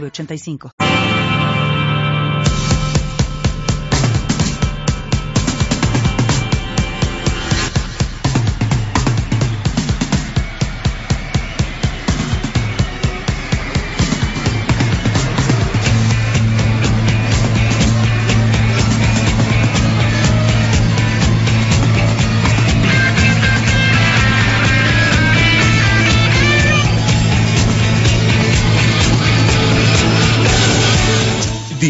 906985.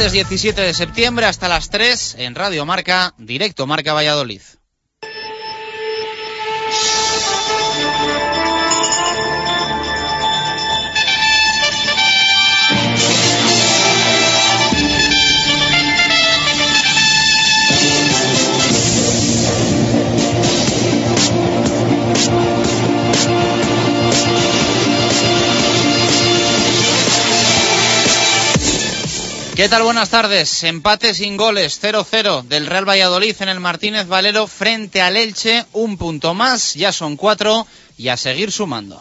Martes 17 de septiembre hasta las 3 en Radio Marca, directo Marca Valladolid. ¿Qué tal? Buenas tardes. Empate sin goles, 0-0 del Real Valladolid en el Martínez Valero frente al Elche. Un punto más, ya son cuatro y a seguir sumando.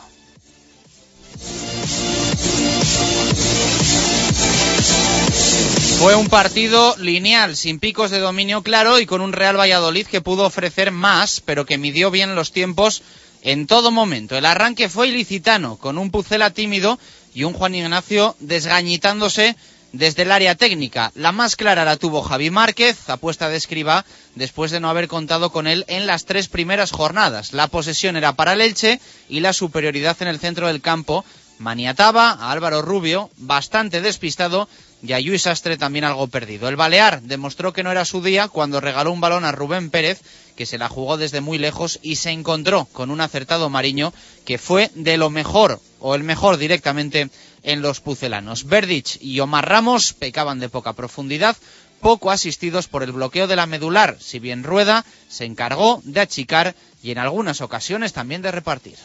Fue un partido lineal, sin picos de dominio claro y con un Real Valladolid que pudo ofrecer más, pero que midió bien los tiempos en todo momento. El arranque fue ilicitano, con un Pucela tímido y un Juan Ignacio desgañitándose desde el área técnica. La más clara la tuvo Javi Márquez, apuesta de escriba, después de no haber contado con él en las tres primeras jornadas. La posesión era para el Elche y la superioridad en el centro del campo maniataba a Álvaro Rubio, bastante despistado, y a Luis Astre también algo perdido. El Balear demostró que no era su día cuando regaló un balón a Rubén Pérez, que se la jugó desde muy lejos y se encontró con un acertado Mariño que fue de lo mejor, o el mejor directamente en los pucelanos. Verdich y Omar Ramos pecaban de poca profundidad, poco asistidos por el bloqueo de la medular, si bien Rueda se encargó de achicar y en algunas ocasiones también de repartir.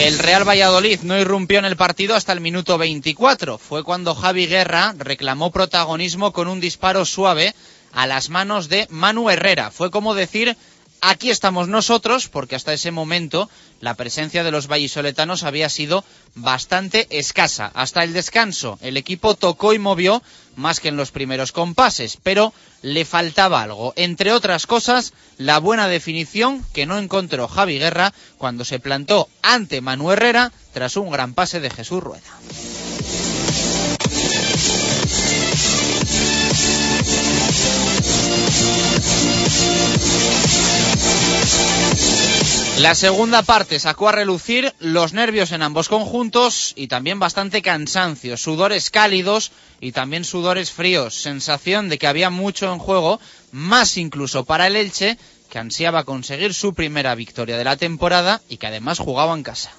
El Real Valladolid no irrumpió en el partido hasta el minuto 24. Fue cuando Javi Guerra reclamó protagonismo con un disparo suave a las manos de Manu Herrera. Fue como decir, aquí estamos nosotros, porque hasta ese momento la presencia de los vallisoletanos había sido bastante escasa. Hasta el descanso, el equipo tocó y movió más que en los primeros compases, pero le faltaba algo. Entre otras cosas, la buena definición que no encontró Javi Guerra cuando se plantó ante Manu Herrera tras un gran pase de Jesús Rueda. La segunda parte sacó a relucir los nervios en ambos conjuntos y también bastante cansancio, sudores cálidos y también sudores fríos, sensación de que había mucho en juego, más incluso para el Elche, que ansiaba conseguir su primera victoria de la temporada y que además jugaba en casa.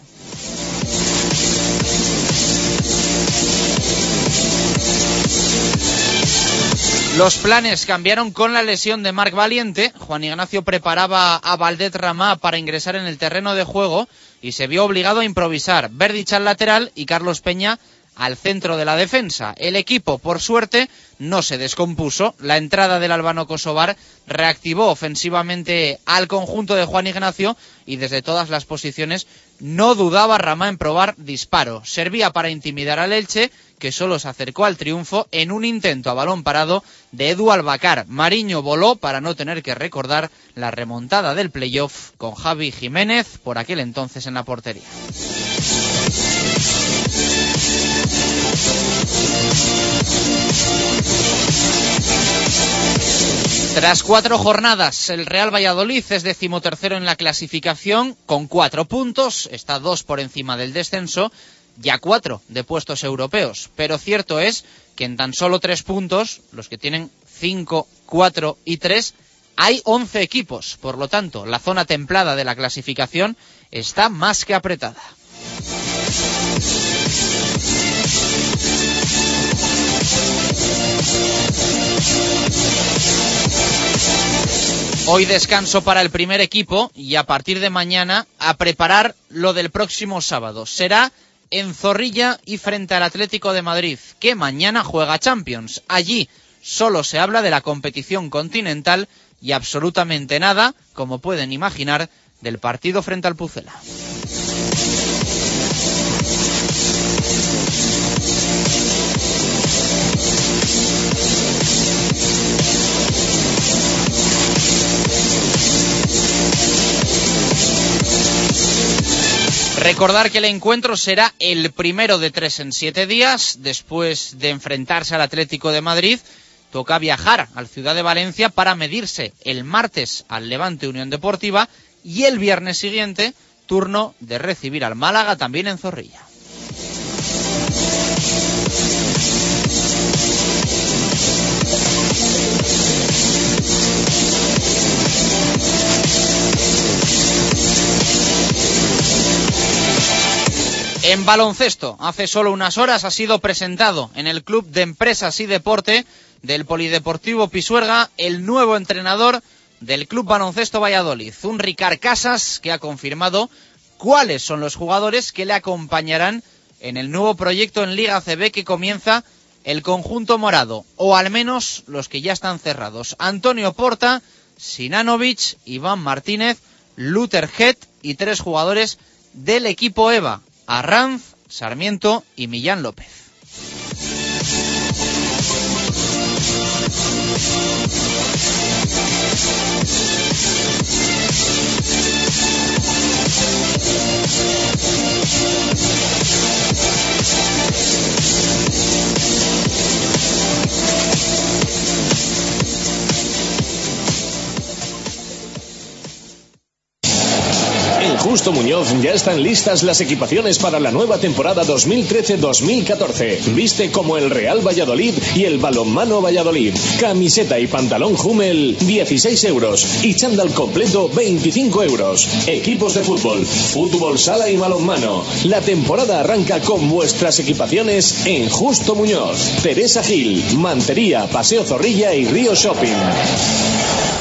Los planes cambiaron con la lesión de Marc Valiente. Juan Ignacio preparaba a Valdet Ramá para ingresar en el terreno de juego y se vio obligado a improvisar. Verdich al lateral y Carlos Peña al centro de la defensa. El equipo, por suerte, no se descompuso. La entrada del albano kosovar reactivó ofensivamente al conjunto de Juan Ignacio y desde todas las posiciones no dudaba Ramá en probar disparo. Servía para intimidar al Elche, que solo se acercó al triunfo en un intento a balón parado de Edu Albacar. Mariño voló para no tener que recordar la remontada del playoff con Javi Jiménez por aquel entonces en la portería. Tras cuatro jornadas, el Real Valladolid es decimotercero en la clasificación con cuatro puntos, está dos por encima del descenso, ya cuatro de puestos europeos. Pero cierto es que en tan solo tres puntos, los que tienen cinco, cuatro y tres, hay once equipos. Por lo tanto, la zona templada de la clasificación está más que apretada. Hoy descanso para el primer equipo y a partir de mañana a preparar lo del próximo sábado. Será en Zorrilla y frente al Atlético de Madrid, que mañana juega Champions. Allí solo se habla de la competición continental y absolutamente nada, como pueden imaginar, del partido frente al Pucela. Recordar que el encuentro será el primero de tres en siete días. Después de enfrentarse al Atlético de Madrid, toca viajar al Ciudad de Valencia para medirse el martes al Levante Unión Deportiva y el viernes siguiente turno de recibir al Málaga también en Zorrilla. En baloncesto, hace solo unas horas ha sido presentado en el Club de Empresas y Deporte del Polideportivo Pisuerga el nuevo entrenador del Club Baloncesto Valladolid, un Ricard Casas que ha confirmado cuáles son los jugadores que le acompañarán en el nuevo proyecto en Liga CB que comienza el conjunto morado, o al menos los que ya están cerrados. Antonio Porta, Sinanovic, Iván Martínez, Luther Head y tres jugadores del equipo EVA, Arranz, Sarmiento y Millán López. Justo Muñoz ya están listas las equipaciones para la nueva temporada 2013-2014. Viste como el Real Valladolid y el Balonmano Valladolid. Camiseta y pantalón Hummel 16 euros y chándal completo 25 euros. Equipos de fútbol, fútbol sala y balonmano. La temporada arranca con vuestras equipaciones en Justo Muñoz. Teresa Gil, Mantería, Paseo Zorrilla y Río Shopping.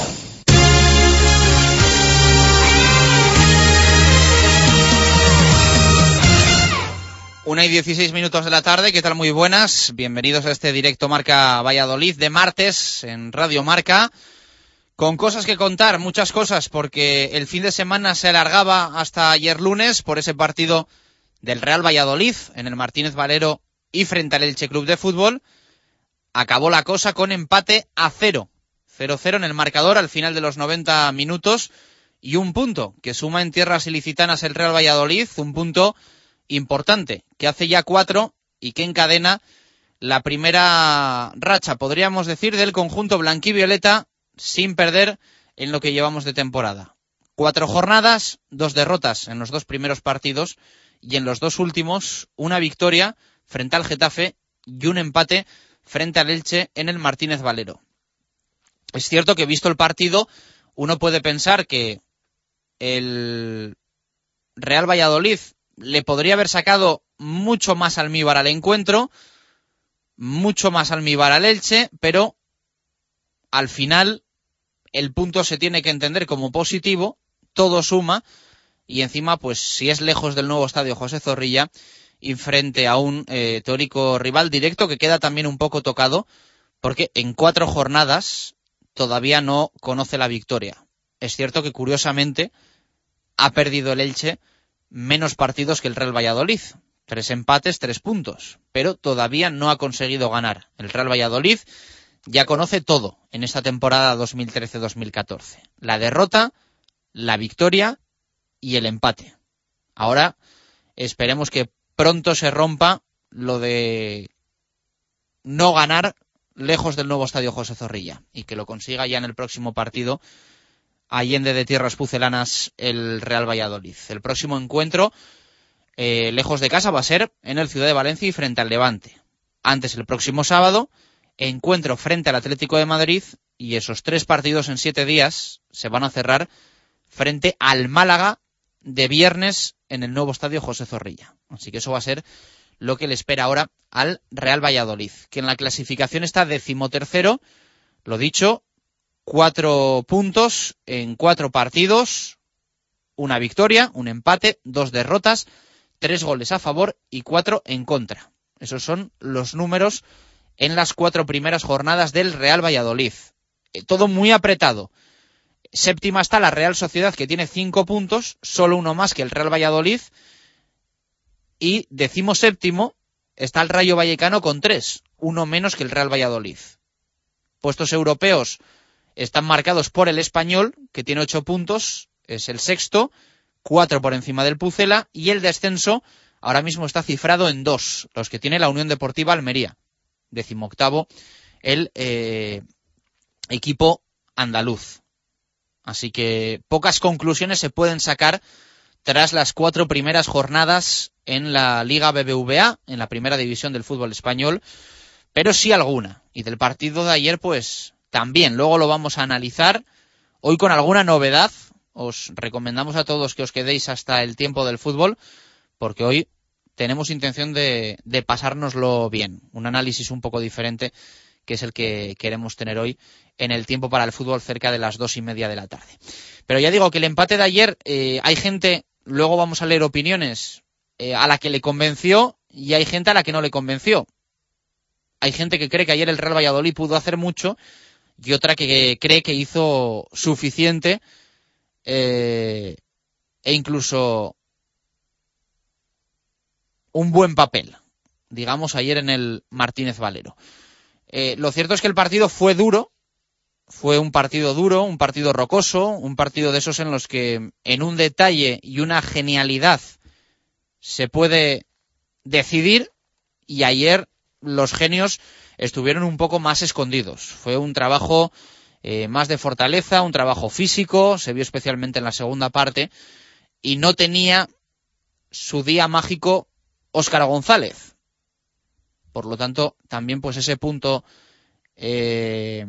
Una y 16 minutos de la tarde, ¿qué tal? Muy buenas. Bienvenidos a este directo Marca Valladolid de martes en Radio Marca. Con cosas que contar, muchas cosas, porque el fin de semana se alargaba hasta ayer lunes por ese partido del Real Valladolid en el Martínez Valero y frente al Elche Club de Fútbol. Acabó la cosa con empate a cero. 0-0 en el marcador al final de los 90 minutos y un punto que suma en tierras ilicitanas el Real Valladolid, un punto importante, que hace ya cuatro y que encadena la primera racha, podríamos decir, del conjunto blanquivioleta sin perder en lo que llevamos de temporada. Cuatro jornadas, dos derrotas en los dos primeros partidos y en los dos últimos una victoria frente al Getafe y un empate frente al Elche en el Martínez Valero. Es cierto que visto el partido, uno puede pensar que el Real Valladolid le podría haber sacado mucho más almíbar al encuentro, mucho más almíbar al Elche, pero al final el punto se tiene que entender como positivo, todo suma y encima, pues si es lejos del nuevo estadio José Zorrilla y frente a un eh, teórico rival directo que queda también un poco tocado porque en cuatro jornadas todavía no conoce la victoria. Es cierto que curiosamente ha perdido el Elche menos partidos que el Real Valladolid. Tres empates, tres puntos. Pero todavía no ha conseguido ganar. El Real Valladolid ya conoce todo en esta temporada 2013-2014. La derrota, la victoria y el empate. Ahora esperemos que pronto se rompa lo de no ganar lejos del nuevo estadio José Zorrilla y que lo consiga ya en el próximo partido Allende de Tierras Pucelanas el Real Valladolid. El próximo encuentro eh, lejos de casa va a ser en el Ciudad de Valencia y frente al Levante. Antes el próximo sábado encuentro frente al Atlético de Madrid y esos tres partidos en siete días se van a cerrar frente al Málaga de viernes en el nuevo estadio José Zorrilla. Así que eso va a ser lo que le espera ahora al Real Valladolid, que en la clasificación está decimotercero, lo dicho, cuatro puntos en cuatro partidos, una victoria, un empate, dos derrotas, tres goles a favor y cuatro en contra. Esos son los números en las cuatro primeras jornadas del Real Valladolid. Eh, todo muy apretado. Séptima está la Real Sociedad que tiene cinco puntos, solo uno más que el Real Valladolid. Y decimo séptimo está el Rayo Vallecano con tres, uno menos que el Real Valladolid. Puestos europeos están marcados por el Español, que tiene ocho puntos, es el sexto, cuatro por encima del Pucela, y el descenso ahora mismo está cifrado en dos, los que tiene la Unión Deportiva Almería, decimoctavo el eh, equipo andaluz. Así que pocas conclusiones se pueden sacar tras las cuatro primeras jornadas en la Liga BBVA, en la primera división del fútbol español, pero sí alguna. Y del partido de ayer, pues también. Luego lo vamos a analizar. Hoy con alguna novedad. Os recomendamos a todos que os quedéis hasta el tiempo del fútbol, porque hoy tenemos intención de, pasárnoslo bien. Un análisis un poco diferente que es el que queremos tener hoy en el tiempo para el fútbol cerca de las dos y media de la tarde. Pero ya digo que el empate de ayer, eh, hay gente, luego vamos a leer opiniones, eh, a la que le convenció y hay gente a la que no le convenció. Hay gente que cree que ayer el Real Valladolid pudo hacer mucho y otra que cree que hizo suficiente eh, e incluso un buen papel, digamos, ayer en el Martínez Valero. Eh, lo cierto es que el partido fue duro, fue un partido duro, un partido rocoso, un partido de esos en los que en un detalle y una genialidad se puede decidir y ayer los genios estuvieron un poco más escondidos. Fue un trabajo eh, más de fortaleza, un trabajo físico, se vio especialmente en la segunda parte y no tenía su día mágico Óscar González. Por lo tanto, también pues ese punto eh,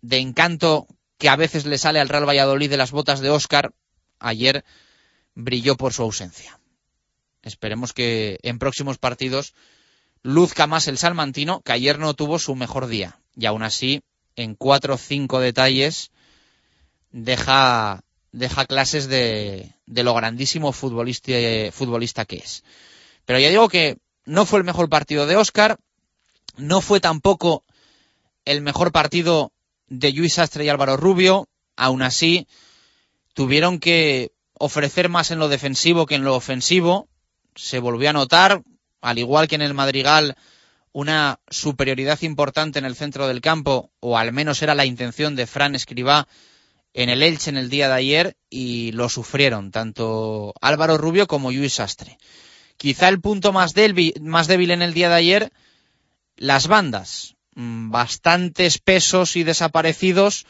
de encanto que a veces le sale al Real Valladolid de las botas de Óscar, ayer brilló por su ausencia. Esperemos que en próximos partidos luzca más el salmantino, que ayer no tuvo su mejor día. Y aún así, en cuatro o cinco detalles, deja, deja clases de, de lo grandísimo futbolista, futbolista que es. Pero ya digo que no fue el mejor partido de Oscar, no fue tampoco el mejor partido de Luis Sastre y Álvaro Rubio, aún así tuvieron que ofrecer más en lo defensivo que en lo ofensivo, se volvió a notar, al igual que en el Madrigal, una superioridad importante en el centro del campo, o al menos era la intención de Fran Escribá en el Elche en el día de ayer, y lo sufrieron tanto Álvaro Rubio como Luis Sastre. Quizá el punto más débil, más débil en el día de ayer, las bandas. Mm, bastantes pesos y desaparecidos,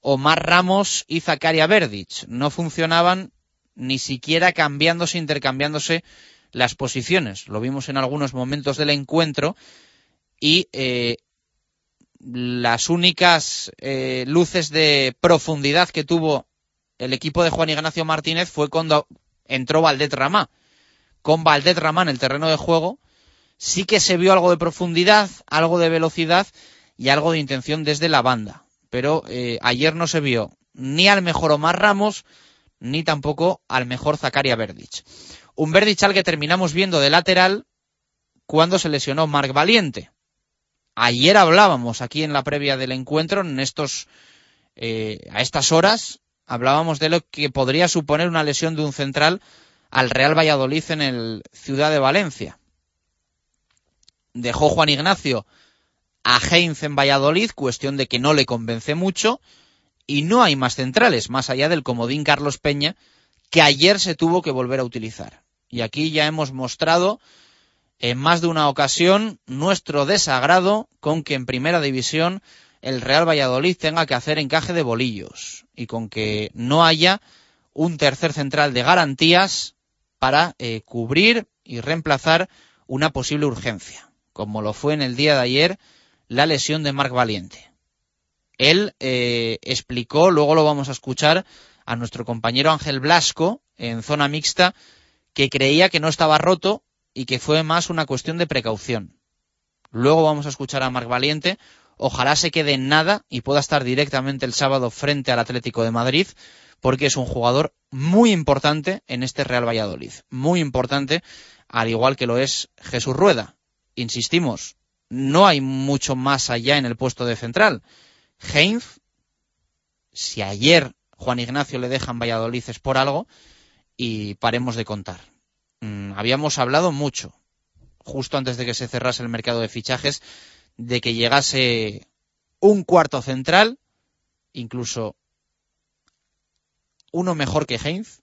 Omar Ramos y Zakaria Verdic. No funcionaban ni siquiera cambiándose, intercambiándose las posiciones. Lo vimos en algunos momentos del encuentro y eh, las únicas eh, luces de profundidad que tuvo el equipo de Juan Ignacio Martínez fue cuando entró Valdet Ramá con Valdet Ramán en el terreno de juego, sí que se vio algo de profundidad, algo de velocidad, y algo de intención desde la banda. Pero eh, ayer no se vio ni al mejor Omar Ramos, ni tampoco al mejor Zakaria Verdic. Un Verdic al que terminamos viendo de lateral cuando se lesionó Marc Valiente. Ayer hablábamos aquí en la previa del encuentro, en estos, eh, a estas horas, hablábamos de lo que podría suponer una lesión de un central al Real Valladolid en el Ciudad de Valencia. Dejó Juan Ignacio a Heinz en Valladolid, cuestión de que no le convence mucho, y no hay más centrales, más allá del comodín Carlos Peña, que ayer se tuvo que volver a utilizar. Y aquí ya hemos mostrado en más de una ocasión nuestro desagrado con que en primera división el Real Valladolid tenga que hacer encaje de bolillos y con que no haya un tercer central de garantías para eh, cubrir y reemplazar una posible urgencia, como lo fue en el día de ayer la lesión de Marc Valiente. Él eh, explicó, luego lo vamos a escuchar, a nuestro compañero Ángel Blasco en zona mixta, que creía que no estaba roto y que fue más una cuestión de precaución. Luego vamos a escuchar a Marc Valiente. Ojalá se quede en nada y pueda estar directamente el sábado frente al Atlético de Madrid, porque es un jugador muy importante en este Real Valladolid. Muy importante, al igual que lo es Jesús Rueda. Insistimos, no hay mucho más allá en el puesto de central. Heinz, si ayer Juan Ignacio le dejan Valladolid es por algo, y paremos de contar. Mm, habíamos hablado mucho, justo antes de que se cerrase el mercado de fichajes, de que llegase un cuarto central, incluso uno mejor que Heinz,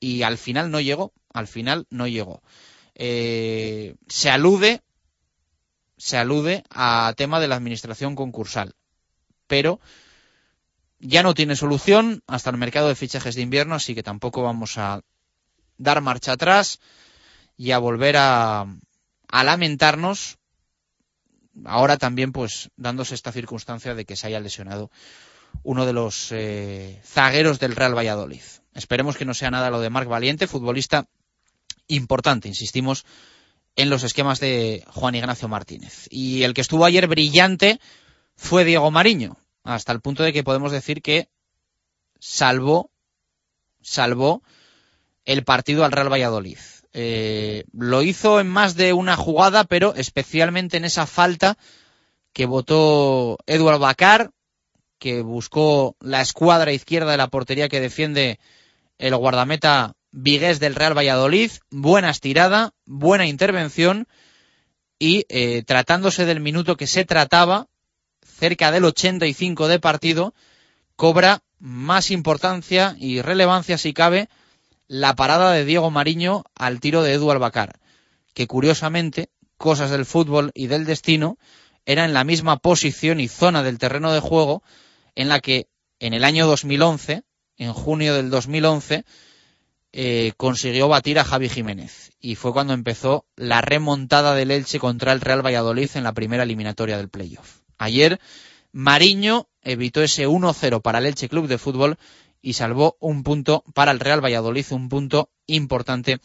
y al final no llegó, al final no llegó. Eh, se alude se alude a tema de la administración concursal. Pero ya no tiene solución hasta el mercado de fichajes de invierno, así que tampoco vamos a dar marcha atrás y a volver a, lamentarnos. Ahora también, pues, dándose esta circunstancia de que se haya lesionado uno de los eh, zagueros del Real Valladolid. Esperemos que no sea nada lo de Marc Valiente, futbolista importante, insistimos, en los esquemas de Juan Ignacio Martínez. Y el que estuvo ayer brillante fue Diego Mariño, hasta el punto de que podemos decir que salvó, salvó el partido al Real Valladolid. Eh, lo hizo en más de una jugada, pero especialmente en esa falta que votó Eduardo Bacar, que buscó la escuadra izquierda de la portería que defiende el guardameta Vigués del Real Valladolid, buena estirada, buena intervención y eh, tratándose del minuto que se trataba, cerca del 85 de partido, cobra más importancia y relevancia si cabe la parada de Diego Mariño al tiro de Edu Albacar, que curiosamente, cosas del fútbol y del destino, era en la misma posición y zona del terreno de juego en la que en el año 2011, en junio del 2011, eh, consiguió batir a Javi Jiménez. Y fue cuando empezó la remontada del Elche contra el Real Valladolid en la primera eliminatoria del playoff. Ayer, Mariño evitó ese 1-0 para el Elche Club de Fútbol y salvó un punto para el Real Valladolid, un punto importante.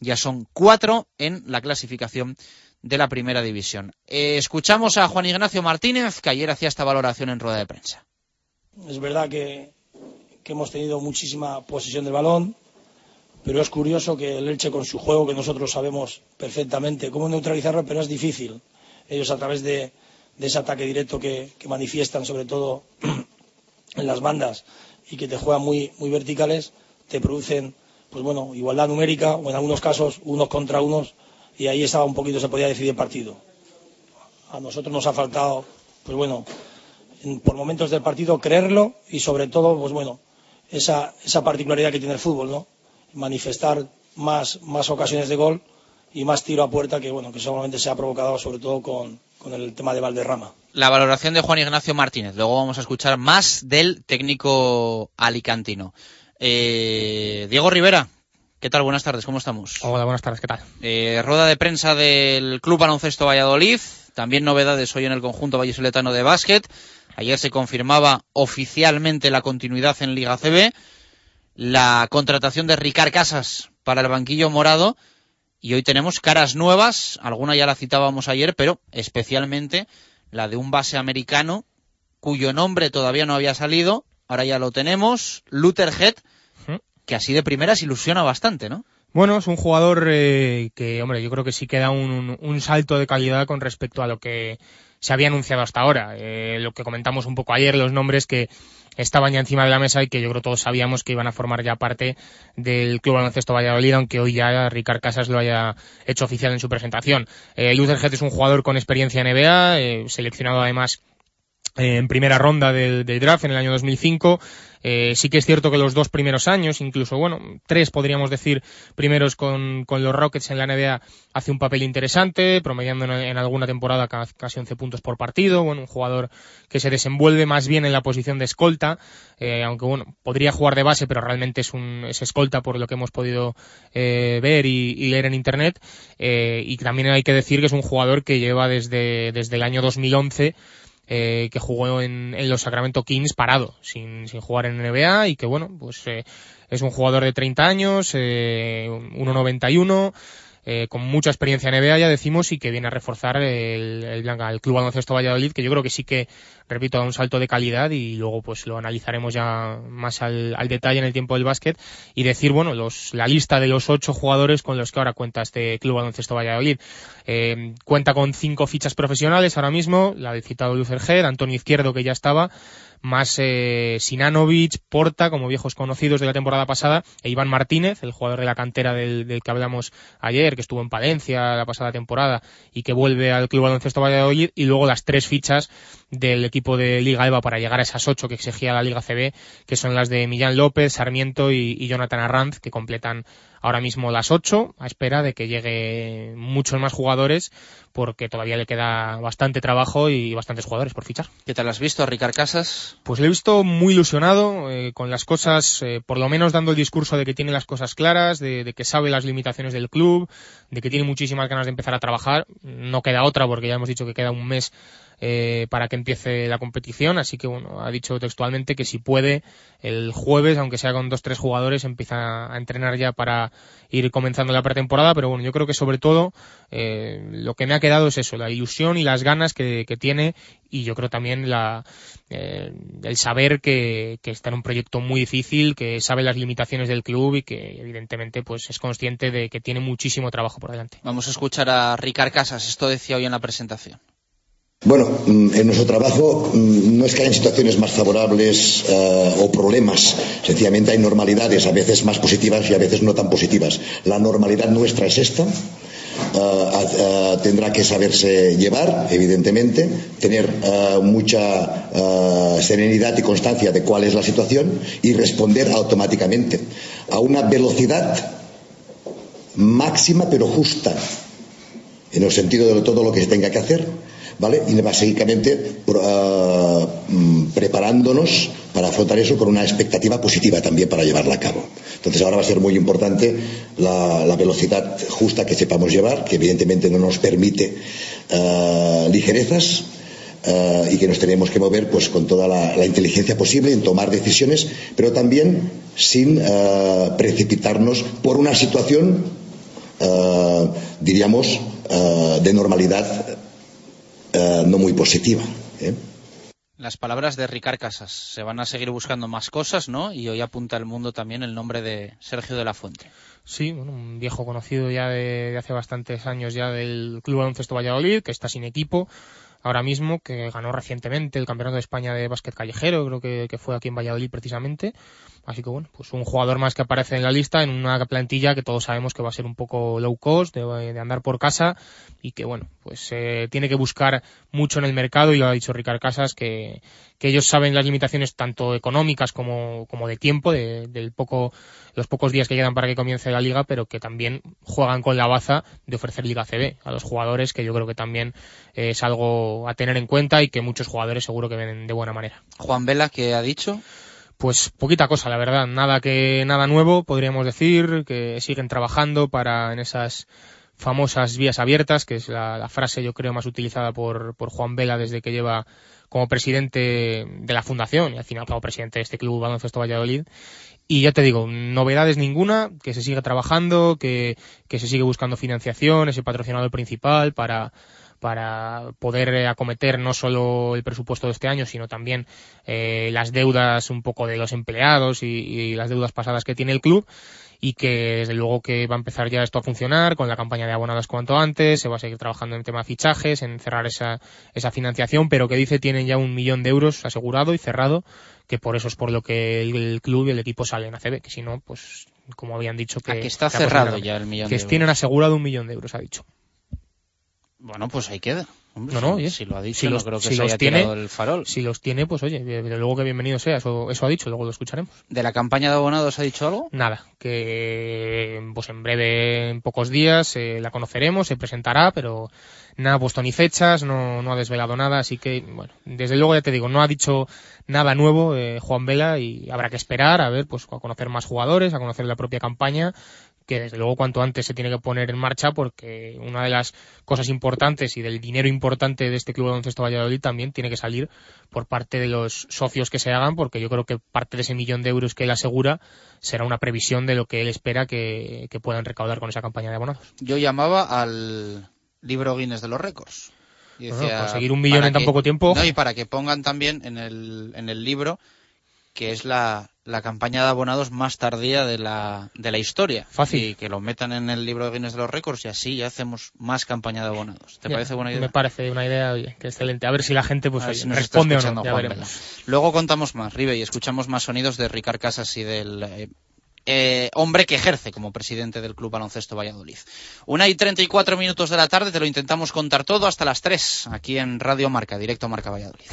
Ya son cuatro en la clasificación de la primera división. Eh, escuchamos a Juan Ignacio Martínez, que ayer hacía esta valoración en rueda de prensa. Es verdad que, que hemos tenido muchísima posesión del balón, pero es curioso que el Elche con su juego, que nosotros sabemos perfectamente cómo neutralizarlo, pero es difícil. Ellos a través de, ese ataque directo que, manifiestan, sobre todo en las bandas, y que te juegan muy, muy verticales, te producen, pues bueno, igualdad numérica, o en algunos casos unos contra unos, y ahí estaba un poquito, se podía decidir el partido. A nosotros nos ha faltado, pues bueno, por momentos del partido creerlo y sobre todo, pues bueno, esa, esa particularidad que tiene el fútbol, ¿no? manifestar más, más ocasiones de gol y más tiro a puerta que bueno que seguramente se ha provocado sobre todo con, con el tema de Valderrama. La valoración de Juan Ignacio Martínez. Luego vamos a escuchar más del técnico alicantino. Eh, Diego Rivera, ¿qué tal? Buenas tardes, ¿cómo estamos? Hola, buenas tardes, ¿qué tal? Eh, rueda de prensa del Club Baloncesto Valladolid. También novedades hoy en el conjunto vallisoletano de básquet. Ayer se confirmaba oficialmente la continuidad en Liga CB la contratación de Ricard Casas para el banquillo morado y hoy tenemos caras nuevas, alguna ya la citábamos ayer, pero especialmente la de un base americano cuyo nombre todavía no había salido, ahora ya lo tenemos, Luther Head, que así de primeras ilusiona bastante, ¿no? Bueno, es un jugador eh, que, hombre, yo creo que sí que da un, un, salto de calidad con respecto a lo que se había anunciado hasta ahora. Eh, lo que comentamos un poco ayer, los nombres que estaban ya encima de la mesa y que yo creo todos sabíamos que iban a formar ya parte del Club Baloncesto Valladolid, aunque hoy ya Ricard Casas lo haya hecho oficial en su presentación. Eh, es un jugador con experiencia en NBA, eh, seleccionado además en primera ronda del, draft en el año 2005. Eh, sí que es cierto que los dos primeros años, incluso, bueno, tres podríamos decir primeros con, con los Rockets en la NBA, hace un papel interesante, promediando en, alguna temporada casi 11 puntos por partido. Bueno, un jugador que se desenvuelve más bien en la posición de escolta, eh, aunque bueno, podría jugar de base, pero realmente es un es escolta por lo que hemos podido eh, ver y, y, leer en internet. y también hay que decir que es un jugador que lleva desde, desde el año 2011 eh, que jugó en, en, los Sacramento Kings parado, sin, sin jugar en NBA y que bueno, pues eh, es un jugador de 30 años, eh, 1.91, eh, con mucha experiencia en NBA, ya decimos, y que viene a reforzar el, el, el Club Baloncesto Valladolid, que yo creo que sí que, repito, da un salto de calidad y luego pues lo analizaremos ya más al, al detalle en el tiempo del básquet y decir, bueno, los, la lista de los ocho jugadores con los que ahora cuenta este Club Baloncesto Valladolid. Eh, cuenta con cinco fichas profesionales ahora mismo, la del citado Lucerger, Antonio Izquierdo que ya estaba, más eh, Sinanovic, Porta, como viejos conocidos de la temporada pasada, e Iván Martínez, el jugador de la cantera del, que hablamos ayer, que estuvo en Palencia la pasada temporada y que vuelve al Club Baloncesto Valladolid, y luego las tres fichas del equipo de Liga EVA para llegar a esas ocho que exigía la Liga CB, que son las de Millán López, Sarmiento y, y Jonathan Arranz, que completan ahora mismo las ocho, a espera de que llegue muchos más jugadores, porque todavía le queda bastante trabajo y bastantes jugadores por fichar. ¿Qué tal has visto, Ricard Casas? Pues le he visto muy ilusionado, eh, con las cosas, eh, por lo menos dando el discurso de que tiene las cosas claras, de, de, que sabe las limitaciones del club, de que tiene muchísimas ganas de empezar a trabajar. No queda otra, porque ya hemos dicho que queda un mes eh, para que empiece la competición, así que bueno, ha dicho textualmente que si puede el jueves, aunque sea con dos tres jugadores, empieza a entrenar ya para ir comenzando la pretemporada, pero bueno, yo creo que sobre todo eh, lo que me ha quedado es eso, la ilusión y las ganas que, que tiene y yo creo también la, eh, el saber que, que, está en un proyecto muy difícil, que sabe las limitaciones del club y que evidentemente pues es consciente de que tiene muchísimo trabajo por delante. Vamos a escuchar a Ricard Casas, esto decía hoy en la presentación. Bueno, en nuestro trabajo no es que hayan situaciones más favorables uh, o problemas, sencillamente hay normalidades, a veces más positivas y a veces no tan positivas. La normalidad nuestra es esta, uh, uh, tendrá que saberse llevar, evidentemente, tener mucha serenidad y constancia de cuál es la situación y responder automáticamente a una velocidad máxima pero justa, en el sentido de todo lo que se tenga que hacer Y básicamente uh, preparándonos para afrontar eso con una expectativa positiva también para llevarla a cabo. Entonces ahora va a ser muy importante la, velocidad justa que sepamos llevar, que evidentemente no nos permite uh, ligerezas, Uh, y que nos tenemos que mover pues con toda la, inteligencia posible en tomar decisiones, pero también sin precipitarnos por una situación, diríamos, de normalidad uh, no muy positiva. ¿eh? Las palabras de Ricard Casas. Se van a seguir buscando más cosas, ¿no? Y hoy apunta al mundo también el nombre de Sergio de la Fuente. Sí, bueno, un viejo conocido ya de, de hace bastantes años ya del Club Baloncesto Valladolid, que está sin equipo ahora mismo, que ganó recientemente el Campeonato de España de Básquet Callejero, creo que, que, fue aquí en Valladolid precisamente. Así que bueno, pues un jugador más que aparece en la lista en una plantilla que todos sabemos que va a ser un poco low cost, de, de andar por casa y que bueno, pues eh, tiene que buscar mucho en el mercado y lo ha dicho Ricard Casas que, que ellos saben las limitaciones tanto económicas como, como de tiempo, de, del poco, los pocos días que quedan para que comience la liga, pero que también juegan con la baza de ofrecer Liga CB a los jugadores, que yo creo que también es algo a tener en cuenta y que muchos jugadores seguro que ven de buena manera. Juan Vela, ¿qué ha dicho? Pues poquita cosa, la verdad. Nada que, nada nuevo, podríamos decir, que siguen trabajando para en esas famosas vías abiertas, que es la, la frase yo creo más utilizada por, por Juan Vela desde que lleva como presidente de la fundación y al final como presidente de este club Baloncesto Valladolid. Y ya te digo, novedades ninguna, que se sigue trabajando, que, que se sigue buscando financiación, ese patrocinador principal para, para poder acometer no solo el presupuesto de este año, sino también eh, las deudas un poco de los empleados y las deudas pasadas que tiene el club y que desde luego que va a empezar ya esto a funcionar con la campaña de abonados cuanto antes, se va a seguir trabajando en tema de fichajes, en cerrar esa, esa financiación, pero que dice tienen ya un millón de euros asegurado y cerrado, que por eso es por lo que el, club y el equipo salen a CB, que si no, pues como habían dicho que... Aquí está cerrado ya el millón que de euros. tienen asegurado un millón de euros, ha dicho. Bueno, pues ahí queda. Hombre, No, no, si, oye, si lo ha dicho, si no los- creo que si se los haya tiene- tirado el farol. Si los tiene, pues oye, desde luego que bienvenido sea, eso, eso ha dicho, luego lo escucharemos. ¿De la campaña de abonados ha dicho algo? Nada, que pues en breve, en pocos días, eh, la conoceremos, se presentará, pero nada ha puesto ni fechas, no, no ha desvelado nada, así que, bueno, desde luego ya te digo, no ha dicho nada nuevo eh, Juan Vela y habrá que esperar a ver, pues a conocer más jugadores, a conocer la propia campaña, que desde luego cuanto antes se tiene que poner en marcha porque una de las cosas importantes y del dinero importante de este Club de Baloncesto Valladolid también tiene que salir por parte de los socios que se hagan porque yo creo que parte de ese millón de euros que él asegura será una previsión de lo que él espera que, que puedan recaudar con esa campaña de abonados. Yo llamaba al libro Guinness de los récords. Y Bueno, decía, conseguir un millón en tan que- poco tiempo. No, y para que pongan también en el, en el libro que es la, la campaña de abonados más tardía de la, de la historia. Fácil. Y que lo metan en el libro de Guinness de los récords y así ya hacemos más campaña de abonados. ¿Te Ya, parece buena idea? Me parece una idea oye, que excelente. A ver si la gente pues oye, si nos responde o no, ya veremos. Luego contamos más, Ribe, y escuchamos más sonidos de Ricard Casas y del eh, eh, hombre que ejerce como presidente del Club Baloncesto Valladolid. Una y 34 minutos de la tarde, te lo intentamos contar todo hasta las 3, aquí en Radio Marca, directo Marca Valladolid.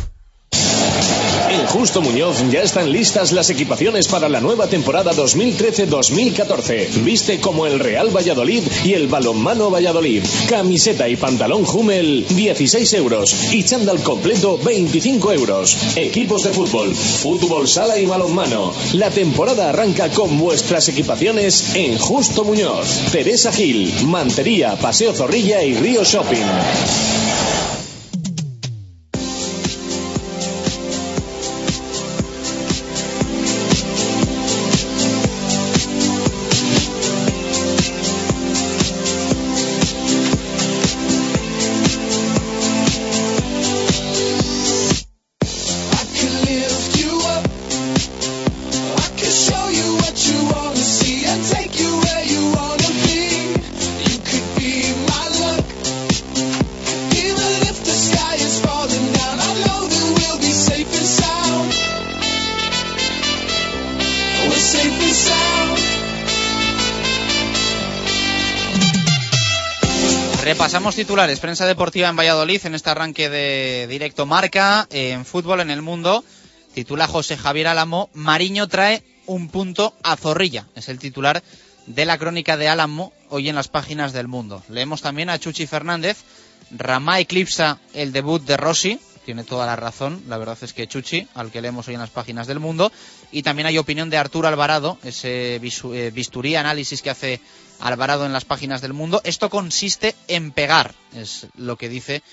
En Justo Muñoz ya están listas las equipaciones para la nueva temporada 2013-2014. Viste como el Real Valladolid y el Balonmano Valladolid. Camiseta y pantalón Hummel 16 euros y chándal completo 25 euros. Equipos de fútbol, fútbol sala y balonmano. La temporada arranca con vuestras equipaciones en Justo Muñoz. Teresa Gil, Mantería, Paseo Zorrilla y Río Shopping. Repasamos titulares, prensa deportiva en Valladolid en este arranque de directo marca en fútbol en el mundo. Titula José Javier Álamo, Mariño trae un punto a Zorrilla. Es el titular de la crónica de Álamo hoy en las páginas del mundo. Leemos también a Chuchi Fernández, Ramá eclipsa el debut de Rossi. Tiene toda la razón, la verdad es que Chuchi, al que leemos hoy en las páginas del mundo. Y también hay opinión de Arturo Alvarado, ese eh, bisturí análisis que hace Alvarado en las páginas del mundo. Esto consiste en pegar, es lo que dice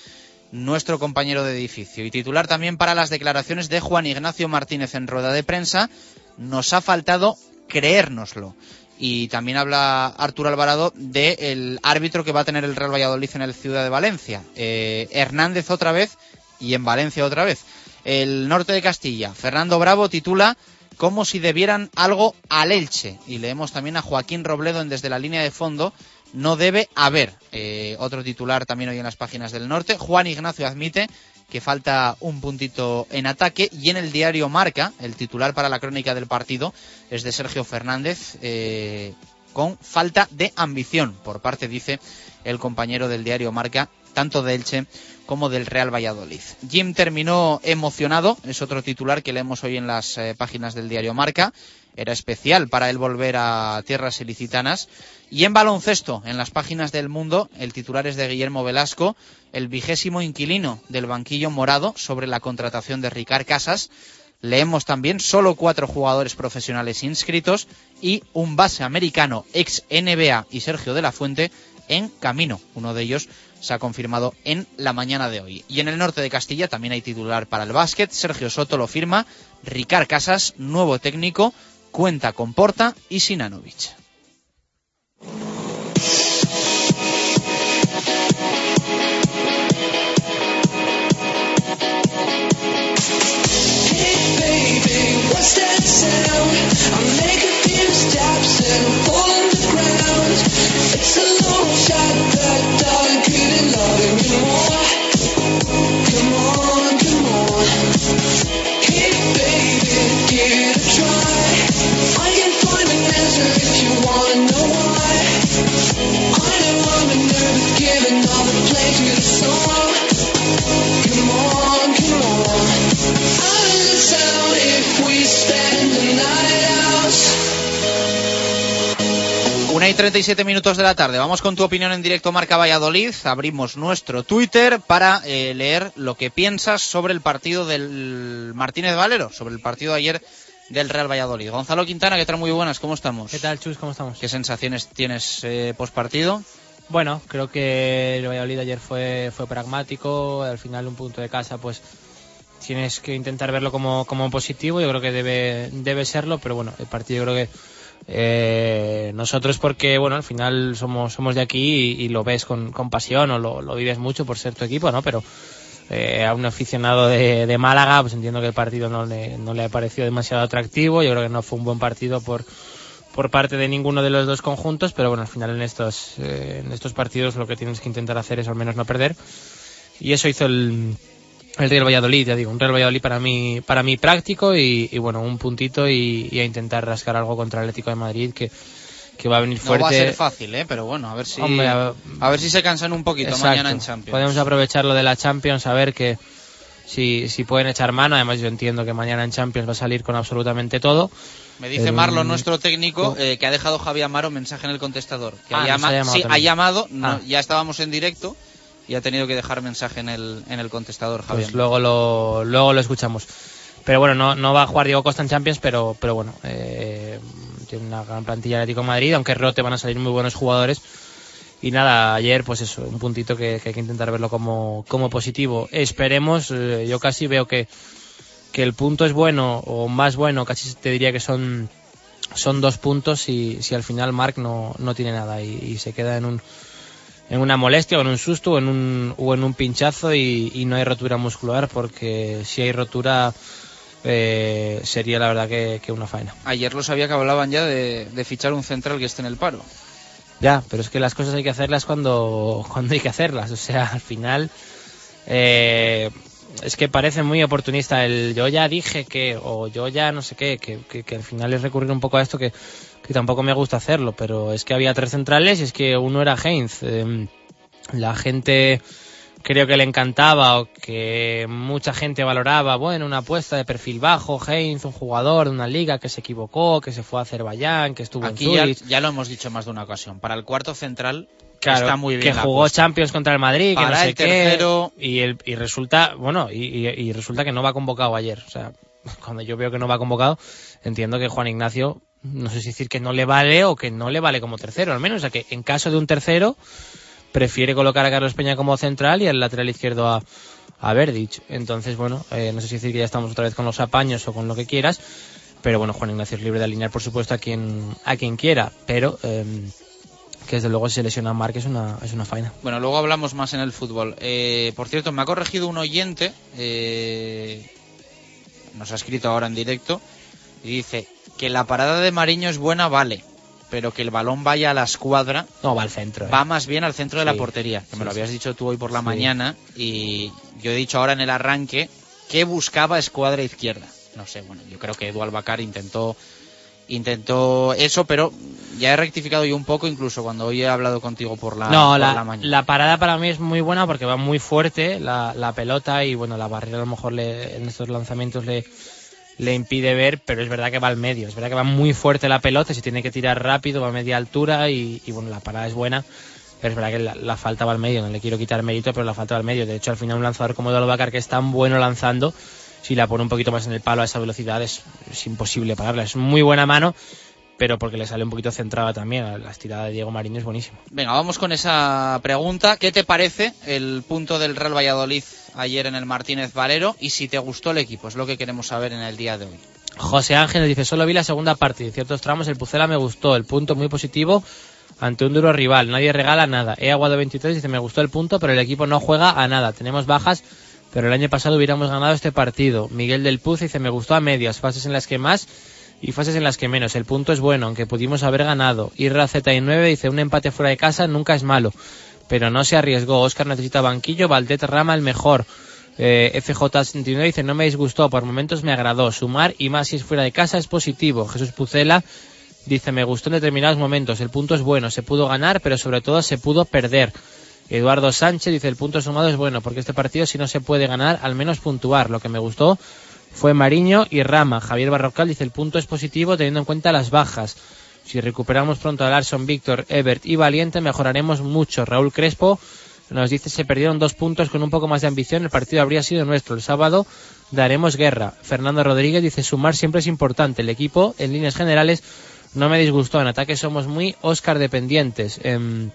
nuestro compañero de edificio. Y titular también para las declaraciones de Juan Ignacio Martínez en rueda de prensa. Nos ha faltado creérnoslo. Y también habla Arturo Alvarado del árbitro que va a tener el Real Valladolid en el Ciudad de Valencia. Eh, Hernández otra vez y en Valencia otra vez. El norte de Castilla, Fernando Bravo titula como si debieran algo al Elche. Y leemos también a Joaquín Robledo en Desde la línea de fondo. No debe haber. Eh, otro titular también hoy en las páginas del norte. Juan Ignacio admite que falta un puntito en ataque. Y en el diario Marca, el titular para la crónica del partido es de Sergio Fernández. eh, con falta de ambición por parte, dice el compañero del diario Marca, tanto de Elche como del Real Valladolid. Jim terminó emocionado, es otro titular que leemos hoy en las eh, páginas del diario Marca. Era especial para él volver a tierras ilicitanas. Y en baloncesto, en las páginas del mundo, el titular es de Guillermo Velasco, el vigésimo inquilino del banquillo morado sobre la contratación de Ricard Casas. Leemos también solo cuatro jugadores profesionales inscritos y un base americano ex NBA y Sergio de la Fuente en camino. Uno de ellos se ha confirmado en la mañana de hoy. Y en el norte de Castilla también hay titular para el básquet. Sergio Soto lo firma. Ricard Casas, nuevo técnico, cuenta con Porta y Sinanovic. 37 minutos de la tarde. Vamos con tu opinión en directo Marca Valladolid. Abrimos nuestro Twitter para eh, leer lo que piensas sobre el partido del Martínez Valero, sobre el partido de ayer del Real Valladolid. Gonzalo Quintana, ¿qué tal? Muy buenas, ¿cómo estamos? ¿Qué tal, Chus? ¿Cómo estamos? ¿Qué sensaciones tienes eh, post partido? Bueno, creo que el Valladolid ayer fue, fue pragmático. Al final, un punto de casa, pues tienes que intentar verlo como, como positivo. Yo creo que debe, debe serlo, pero bueno, el partido creo que eh, nosotros porque bueno al final somos somos de aquí y, lo ves con, con pasión o lo, vives mucho por ser tu equipo no pero eh, a un aficionado de, de, Málaga pues entiendo que el partido no le, no le ha parecido demasiado atractivo. Yo creo que no fue un buen partido por por parte de ninguno de los dos conjuntos pero bueno al final en estos eh, en estos partidos lo que tienes que intentar hacer es al menos no perder. Y eso hizo el el Real Valladolid, ya digo, un Real Valladolid para mí, para mí práctico y, y bueno, un puntito y, y, a intentar rascar algo contra el Atlético de Madrid que, que va a venir fuerte. No va a ser fácil, ¿eh? pero bueno, a ver si, Hombre, a, a, ver si se cansan un poquito exacto. mañana en Champions. Podemos aprovechar lo de la Champions, a ver que si, si pueden echar mano, además yo entiendo que mañana en Champions va a salir con absolutamente todo. Me dice Marlon, nuestro técnico, eh, que ha dejado Javier Amaro mensaje en el contestador. Que ah, ha, llama... ha llamado sí, ha llamado, no, ah. ya estábamos en directo y ha tenido que dejar mensaje en el, en el contestador, Javier. Pues luego lo, luego lo escuchamos. Pero bueno, no, no va a jugar Diego Costa en Champions, pero, pero bueno, eh, tiene una gran plantilla Atlético de Madrid, aunque Rote van a salir muy buenos jugadores. Y nada, ayer pues eso, un puntito que, que hay que intentar verlo como, como positivo. Esperemos, eh, yo casi veo que, que el punto es bueno o más bueno, casi te diría que son, son dos puntos si, si al final Marc no, no tiene nada y, y se queda en un en una molestia o en un susto o en un, o en un pinchazo y, y no hay rotura muscular porque si hay rotura eh, sería la verdad que, que, una faena. Ayer lo sabía que hablaban ya de, de, fichar un central que esté en el paro. Ya, pero es que las cosas hay que hacerlas cuando, cuando hay que hacerlas. O sea, al final eh, es que parece muy oportunista el yo ya dije que o yo ya no sé qué, que, que, que al final es recurrir un poco a esto que que tampoco me gusta hacerlo, pero es que había tres centrales y es que uno era Heinz. Eh, la gente creo que le encantaba o que mucha gente valoraba, bueno, una apuesta de perfil bajo, Heinz, un jugador de una liga que se equivocó, que se fue a Azerbaiyán, que estuvo Aquí en Zurich. Ya, ya, lo hemos dicho más de una ocasión. Para el cuarto central claro, está muy bien. Que jugó Champions contra el Madrid, Para que no sé el tercero... qué. Y, el, y resulta, bueno, y, y, y resulta que no va convocado ayer. O sea, cuando yo veo que no va convocado, entiendo que Juan Ignacio no sé si decir que no le vale o que no le vale como tercero, al menos. O sea, que en caso de un tercero, prefiere colocar a Carlos Peña como central y al lateral izquierdo a, a Verdic. Entonces, bueno, eh, no sé si decir que ya estamos otra vez con los apaños o con lo que quieras, pero bueno, Juan Ignacio es libre de alinear, por supuesto, a quien, a quien quiera, pero. Eh, que desde luego si se lesiona a Marc es una, es una faena. Bueno, luego hablamos más en el fútbol. Eh, por cierto, me ha corregido un oyente, eh, nos ha escrito ahora en directo, y dice que la parada de Mariño es buena, vale, pero que el balón vaya a la escuadra. No, va al centro. ¿eh? Va más bien al centro sí. de la portería, que sí, me lo habías dicho tú hoy por la mañana, y yo he dicho ahora en el arranque que buscaba escuadra izquierda. No sé, bueno, yo creo que Edu Albacar intentó intentó eso, pero ya he rectificado yo un poco, incluso cuando hoy he hablado contigo por la, no, por la, la mañana. La parada para mí es muy buena porque va muy fuerte la, la pelota y bueno, la barrera a lo mejor le, en estos lanzamientos le, le impide ver, pero es verdad que va al medio, es verdad que va muy fuerte la pelota, se tiene que tirar rápido, va a media altura y, y bueno, la parada es buena, pero es verdad que la, la, falta va al medio, no le quiero quitar mérito, pero la falta va al medio. De hecho, al final un lanzador como Dolbacar que es tan bueno lanzando, si la pone un poquito más en el palo a esa velocidad es, es imposible pararla, es muy buena mano, pero porque le sale un poquito centrada también. La estirada de Diego Mariño es buenísima. Venga, vamos con esa pregunta. ¿Qué te parece el punto del Real Valladolid ayer en el Martínez Valero? Y si te gustó el equipo, es lo que queremos saber en el día de hoy. José Ángel nos dice, solo vi la segunda parte. En ciertos tramos el Pucela me gustó. El punto muy positivo ante un duro rival. Nadie regala nada. He aguado 23 dice, me gustó el punto, pero el equipo no juega a nada. Tenemos bajas, pero el año pasado hubiéramos ganado este partido. Miguel del Puz dice, me gustó a medias. Fases en las que más y fases en las que menos. El punto es bueno, aunque pudimos haber ganado. Irra Z9 dice un empate fuera de casa nunca es malo, pero no se arriesgó. Oscar necesita banquillo, Valdet Rama el mejor. Eh, FJ69 dice no me disgustó, por momentos me agradó. Sumar y más si es fuera de casa es positivo. Jesús Pucela dice me gustó en determinados momentos. El punto es bueno, se pudo ganar, pero sobre todo se pudo perder. Eduardo Sánchez dice el punto sumado es bueno porque este partido si no se puede ganar al menos puntuar. Lo que me gustó fue Mariño y Rama. Javier Barrocal dice el punto es positivo teniendo en cuenta las bajas. Si recuperamos pronto a Larson, Víctor, Ebert y Valiente, mejoraremos mucho. Raúl Crespo nos dice se perdieron dos puntos con un poco más de ambición, el partido habría sido nuestro. El sábado daremos guerra. Fernando Rodríguez dice sumar siempre es importante. El equipo, en líneas generales, no me disgustó. En ataque somos muy Oscar dependientes. Em,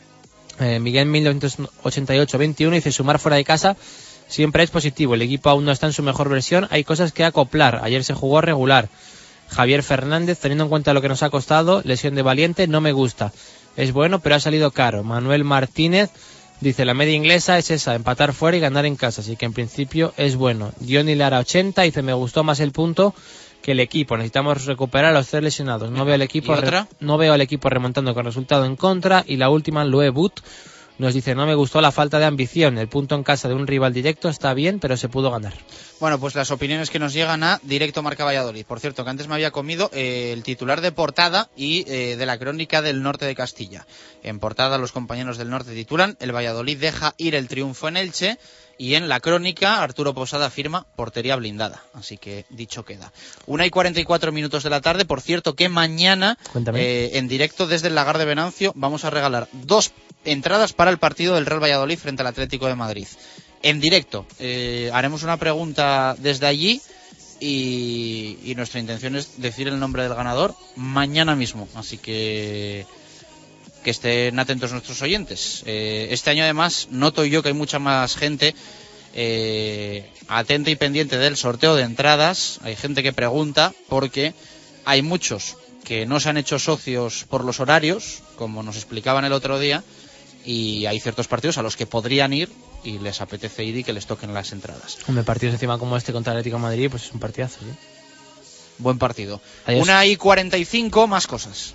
eh, Miguel 1988-21 dice sumar fuera de casa siempre es positivo. El equipo aún no está en su mejor versión. Hay cosas que acoplar. Ayer se jugó regular. Javier Fernández, teniendo en cuenta lo que nos ha costado, lesión de Valiente, no me gusta. Es bueno, pero ha salido caro. Manuel Martínez dice, la media inglesa es esa, empatar fuera y ganar en casa, así que en principio es bueno. Johnny Lara 80 dice, me gustó más el punto que el equipo. Necesitamos recuperar a los tres lesionados. No veo al equipo, no veo al equipo remontando con resultado en contra. Y la última, Loe But, nos dice, no me gustó la falta de ambición. El punto en casa de un rival directo está bien, pero se pudo ganar. Bueno, pues las opiniones que nos llegan a Directo Marca Valladolid. Por cierto, que antes me había comido eh, el titular de portada y eh, de la crónica del norte de Castilla. En portada los compañeros del norte titulan El Valladolid deja ir el triunfo en Elche y en la crónica Arturo Posada firma portería blindada. Así que dicho queda. Una y 44 minutos de la tarde. Por cierto que mañana eh, en directo desde el Lagar de Venancio vamos a regalar dos entradas para el partido del Real Valladolid frente al Atlético de Madrid. En directo. Eh, haremos una pregunta desde allí y, y nuestra intención es decir el nombre del ganador mañana mismo. Así que que estén atentos nuestros oyentes. Eh, este año además noto yo que hay mucha más gente eh, atenta y pendiente del sorteo de entradas. Hay gente que pregunta porque hay muchos que no se han hecho socios por los horarios, como nos explicaban el otro día, y hay ciertos partidos a los que podrían ir y les apetece ir y que les toquen las entradas. Hombre, partidos encima como este contra el Atlético de Madrid, pues es un partidazo, ¿sí? Buen partido. Adiós. Una y 45, más cosas.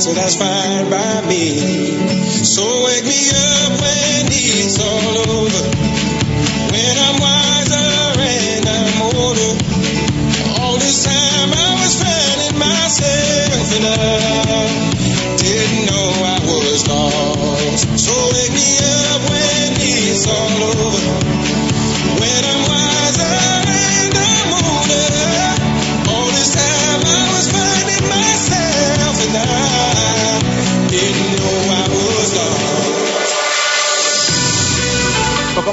So that's fine by me. So wake me up when it's all over. When I'm wiser and I'm older. All this time I was finding myself and I didn't know I was lost. So wake me up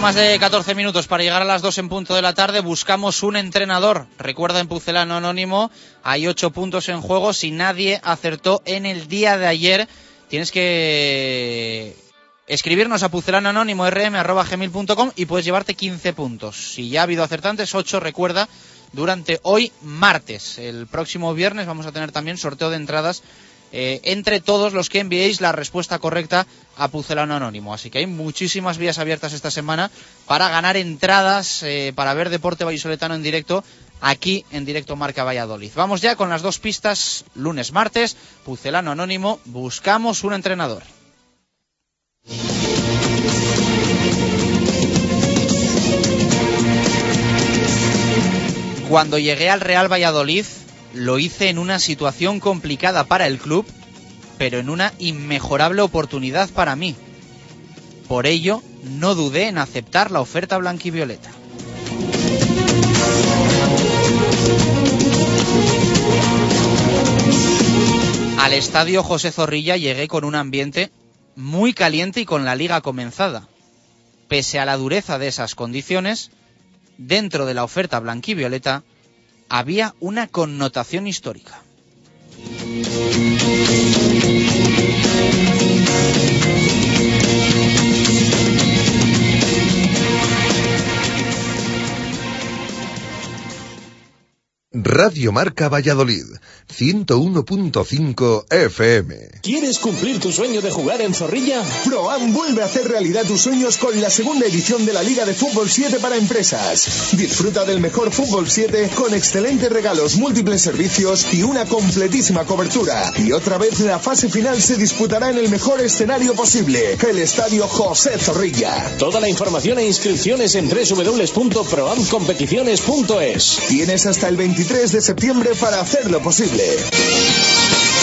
más de 14 minutos para llegar a las 2 en punto de la tarde. Buscamos un entrenador. Recuerda en Pucelano Anónimo, hay 8 puntos en juego. Si nadie acertó en el día de ayer, tienes que escribirnos a pucelanoanónimo.rm.gmail.com y puedes llevarte 15 puntos. Si ya ha habido acertantes, 8 recuerda durante hoy martes. El próximo viernes vamos a tener también sorteo de entradas eh, entre todos los que enviéis la respuesta correcta a Pucelano Anónimo. Así que hay muchísimas vías abiertas esta semana para ganar entradas eh, para ver deporte vallisoletano en directo aquí en directo Marca Valladolid. Vamos ya con las dos pistas lunes, martes. Pucelano Anónimo, buscamos un entrenador. Cuando llegué al Real Valladolid, lo hice en una situación complicada para el club, pero en una inmejorable oportunidad para mí. Por ello, no dudé en aceptar la oferta blanquivioleta. Al estadio José Zorrilla llegué con un ambiente muy caliente y con la liga comenzada. Pese a la dureza de esas condiciones, dentro de la oferta blanquivioleta había una connotación histórica. Radio Marca Valladolid, 101.5 FM. ¿Quieres cumplir tu sueño de jugar en Zorrilla? ProAm vuelve a hacer realidad tus sueños con la segunda edición de la Liga de Fútbol 7 para empresas. Disfruta del mejor Fútbol 7 con excelentes regalos, múltiples servicios y una completísima cobertura. Y otra vez la fase final se disputará en el mejor escenario posible, el Estadio José Zorrilla. Toda la información e inscripciones en www.proamcompeticiones.es. Tienes hasta el 23 de septiembre para hacerlo posible.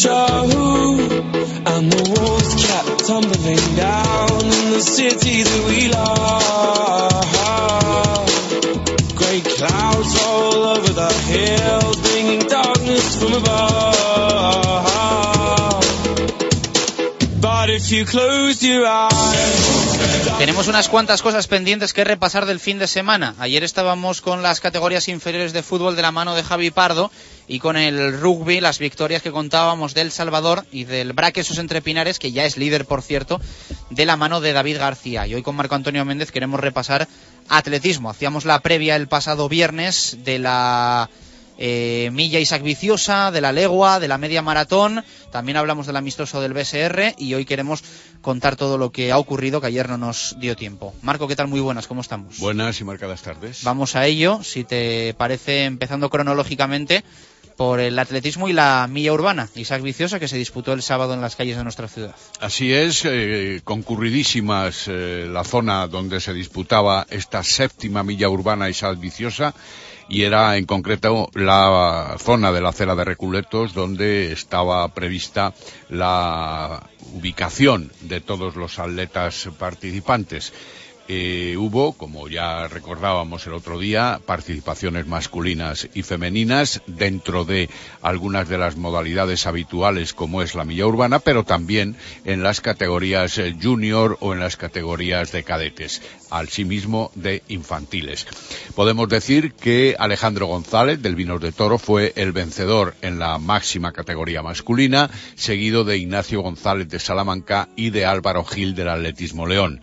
Show. And the walls kept tumbling down in the city that we love. Grey clouds roll over the hills, bringing darkness from above. But if you close your eyes, Tenemos unas cuantas cosas pendientes que repasar del fin de semana. Ayer estábamos con las categorías inferiores de fútbol de la mano de Javi Pardo y con el rugby, las victorias que contábamos del Salvador y del Braquesos entre Pinares, que ya es líder, por cierto, de la mano de David García. Y hoy con Marco Antonio Méndez queremos repasar atletismo. Hacíamos la previa el pasado viernes de la eh, milla Isaac Viciosa, de la legua, de la media maratón. También hablamos del amistoso del BSR y hoy queremos contar todo lo que ha ocurrido que ayer no nos dio tiempo. Marco, ¿qué tal? Muy buenas, ¿cómo estamos? Buenas y marcadas tardes. Vamos a ello, si te parece, empezando cronológicamente por el atletismo y la milla urbana. Isaac Viciosa, que se disputó el sábado en las calles de nuestra ciudad. Así es, eh, concurridísimas eh, la zona donde se disputaba esta séptima milla urbana sal viciosa y era en concreto la zona de la acera de Reculetos donde estaba prevista la ubicación de todos los atletas participantes. Eh, hubo, como ya recordábamos el otro día, participaciones masculinas y femeninas dentro de algunas de las modalidades habituales como es la milla urbana, pero también en las categorías eh, junior o en las categorías de cadetes, asimismo de infantiles. Podemos decir que Alejandro González del Vinos de Toro fue el vencedor en la máxima categoría masculina, seguido de Ignacio González de Salamanca y de Álvaro Gil del Atletismo León.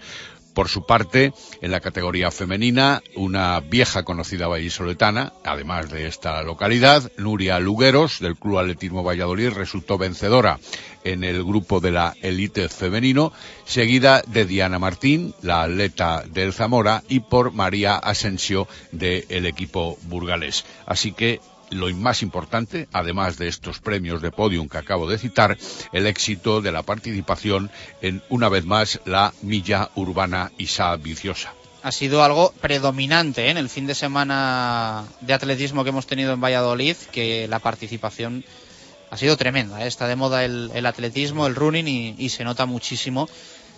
Por su parte, en la categoría femenina, una vieja conocida vallisoletana, además de esta localidad, Nuria Lugueros, del Club Atletismo Valladolid, resultó vencedora en el grupo de la élite femenino, seguida de Diana Martín, la atleta del Zamora, y por María Asensio del equipo burgalés. Así que lo más importante, además de estos premios de podium que acabo de citar, el éxito de la participación en, una vez más, la milla urbana Isa Viciosa. Ha sido algo predominante ¿eh? en el fin de semana de atletismo que hemos tenido en Valladolid, que la participación ha sido tremenda. ¿eh? Está de moda el, atletismo, el running y se nota muchísimo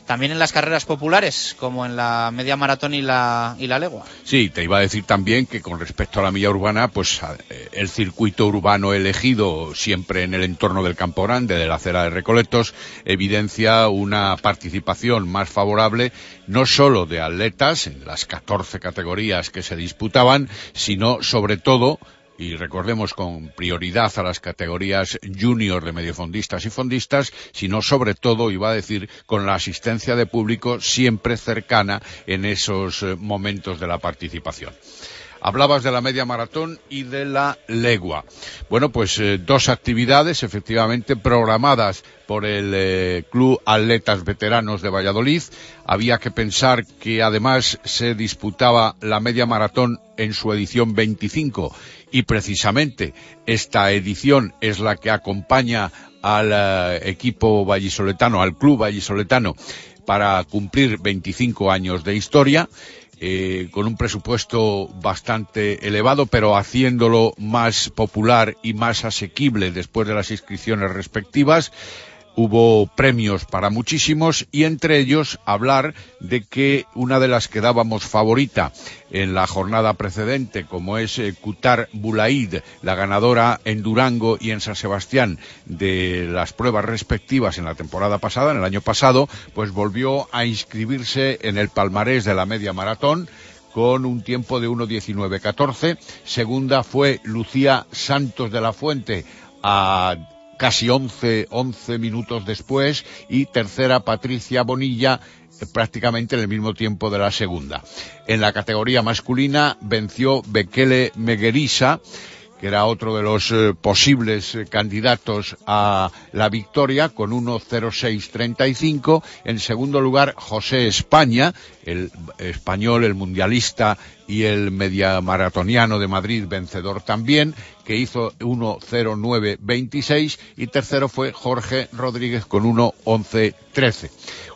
también en las carreras populares, como en la media maratón y la, y la legua. Sí, te iba a decir también que con respecto a la milla urbana, pues el circuito urbano elegido siempre en el entorno del Campo Grande, de la acera de Recoletos, evidencia una participación más favorable, no solo de atletas en las 14 categorías que se disputaban, sino sobre todo y recordemos con prioridad a las categorías junior de mediofondistas y fondistas, sino sobre todo, iba a decir, con la asistencia de público siempre cercana en esos eh, momentos de la participación. Hablabas de la media maratón y de la legua. Bueno, pues eh, dos actividades efectivamente programadas por el eh, Club Atletas Veteranos de Valladolid. Había que pensar que además se disputaba la media maratón en su edición 25 y precisamente esta edición es la que acompaña al eh, equipo vallisoletano, al club vallisoletano, para cumplir 25 años de historia eh, con un presupuesto bastante elevado, pero haciéndolo más popular y más asequible después de las inscripciones respectivas. Hubo premios para muchísimos y entre ellos hablar de que una de las que dábamos favorita en la jornada precedente, como es eh, Kutar Bulaid, la ganadora en Durango y en San Sebastián de las pruebas respectivas en la temporada pasada, en el año pasado, pues volvió a inscribirse en el palmarés de la media maratón con un tiempo de 1.19.14. Segunda fue Lucía Santos de la Fuente a casi 11, 11 minutos después y tercera Patricia Bonilla eh, prácticamente en el mismo tiempo de la segunda. En la categoría masculina venció Bekele Meguerisa que era otro de los eh, posibles eh, candidatos a la victoria con 1.06.35. En segundo lugar, José España, el español, el mundialista y el media maratoniano de Madrid, vencedor también, que hizo 1.09.26 y tercero fue Jorge Rodríguez con 1.11.13.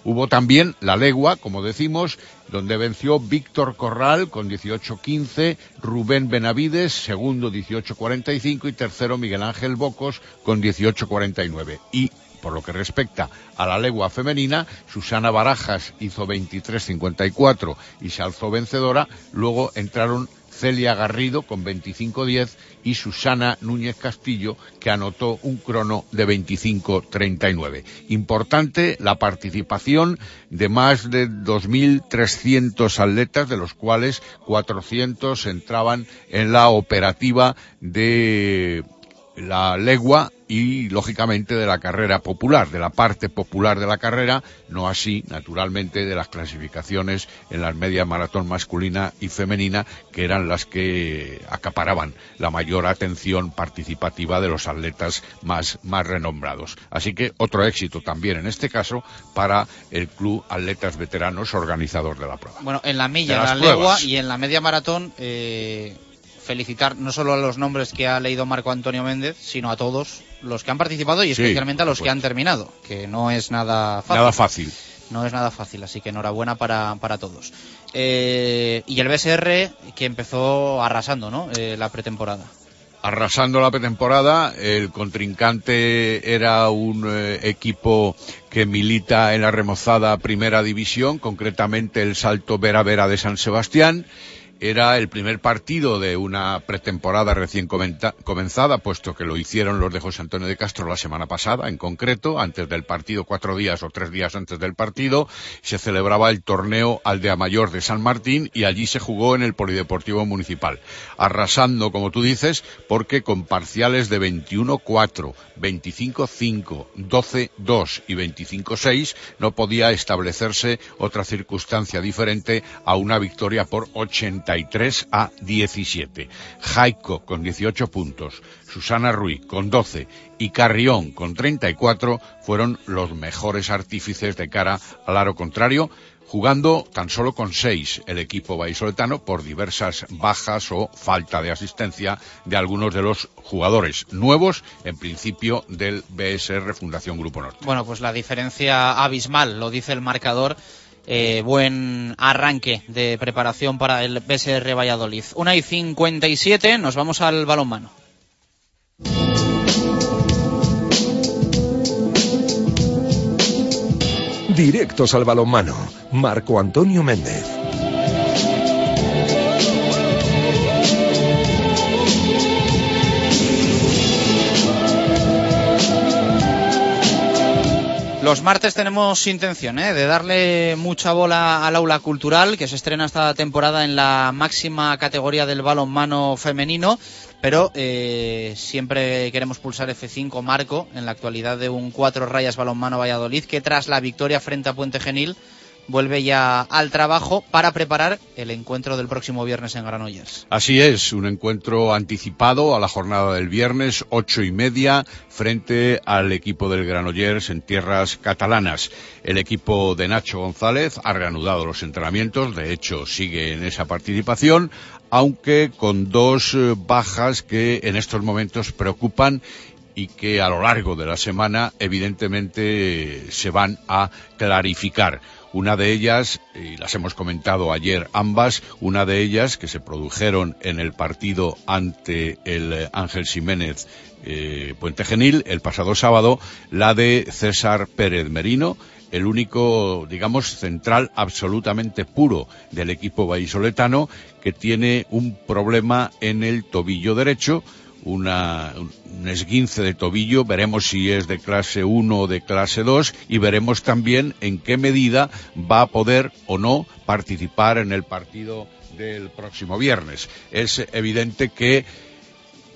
Hubo también la legua, como decimos, donde venció Víctor Corral con 18.15, Rubén Benavides, segundo 18.45 y tercero Miguel Ángel Bocos con 18.49. Y por lo que respecta a la legua femenina, Susana Barajas hizo 23.54 y se alzó vencedora. Luego entraron Celia Garrido con 25.10 y Susana Núñez Castillo que anotó un crono de 25.39. Importante la participación de más de 2.300 atletas, de los cuales 400 entraban en la operativa de la legua y lógicamente de la carrera popular, de la parte popular de la carrera, no así, naturalmente, de las clasificaciones en las medias maratón masculina y femenina, que eran las que acaparaban la mayor atención participativa de los atletas más, más renombrados. Así que otro éxito también en este caso para el Club Atletas Veteranos organizador de la prueba. Bueno, en la milla, en la legua y en la media maratón, eh, felicitar no solo a los nombres que ha leído Marco Antonio Méndez, sino a todos los que han participado y Sí, especialmente a los que han terminado, que no es nada fácil. Nada fácil. No es nada fácil, así que enhorabuena para, para todos. Eh, y el BSR que empezó arrasando, ¿no? Eh, la pretemporada. arrasando la pretemporada. El contrincante era un eh, equipo que milita en la remozada primera división, concretamente el Salto Vera Vera de San Sebastián. Era el primer partido de una pretemporada recién comenzada, puesto que lo hicieron los de José Antonio de Castro la semana pasada, en concreto, antes del partido, cuatro días o tres días antes del partido, se celebraba el torneo Aldea Mayor de San Martín y allí se jugó en el Polideportivo Municipal, arrasando, como tú dices, porque con parciales de 21-4, 25-5, 12-2 y 25-6 no podía establecerse otra circunstancia diferente a una victoria por 83 a 17. Jaico con 18 puntos, Susana Ruiz con 12 y Carrión con 34 fueron los mejores artífices de cara al aro contrario, jugando tan solo con seis el equipo vallisoletano por diversas bajas o falta de asistencia de algunos de los jugadores nuevos, en principio del BSR Fundación Grupo Norte. Bueno, pues la diferencia abismal, lo dice el marcador. Eh, buen arranque de preparación para el BSR Valladolid. Una y 57, nos vamos al balonmano. Directos al balonmano. Marco Antonio Méndez. Los martes tenemos intención ¿eh? de darle mucha bola al aula cultural que se estrena esta temporada en la máxima categoría del balonmano femenino, pero eh, siempre queremos pulsar F5 Marco en la actualidad de un cuatro rayas balonmano Valladolid que tras la victoria frente a Puente Genil vuelve ya al trabajo para preparar el encuentro del próximo viernes en Granollers. Así es, un encuentro anticipado a la jornada del viernes, ocho y media, frente al equipo del Granollers en tierras catalanas. El equipo de Nacho González ha reanudado los entrenamientos, de hecho sigue en esa participación, aunque con dos eh, bajas que en estos momentos preocupan y que a lo largo de la semana evidentemente se van a clarificar. Una de ellas, y las hemos comentado ayer ambas, una de ellas que se produjeron en el partido ante el eh, Ángel Jiménez eh, Puente Genil el pasado sábado, la de César Pérez Merino, el único, digamos, central absolutamente puro del equipo vallisoletano que tiene un problema en el tobillo derecho, una, un esguince de tobillo, veremos si es de clase 1 o de clase 2 y veremos también en qué medida va a poder o no participar en el partido del próximo viernes. Es evidente que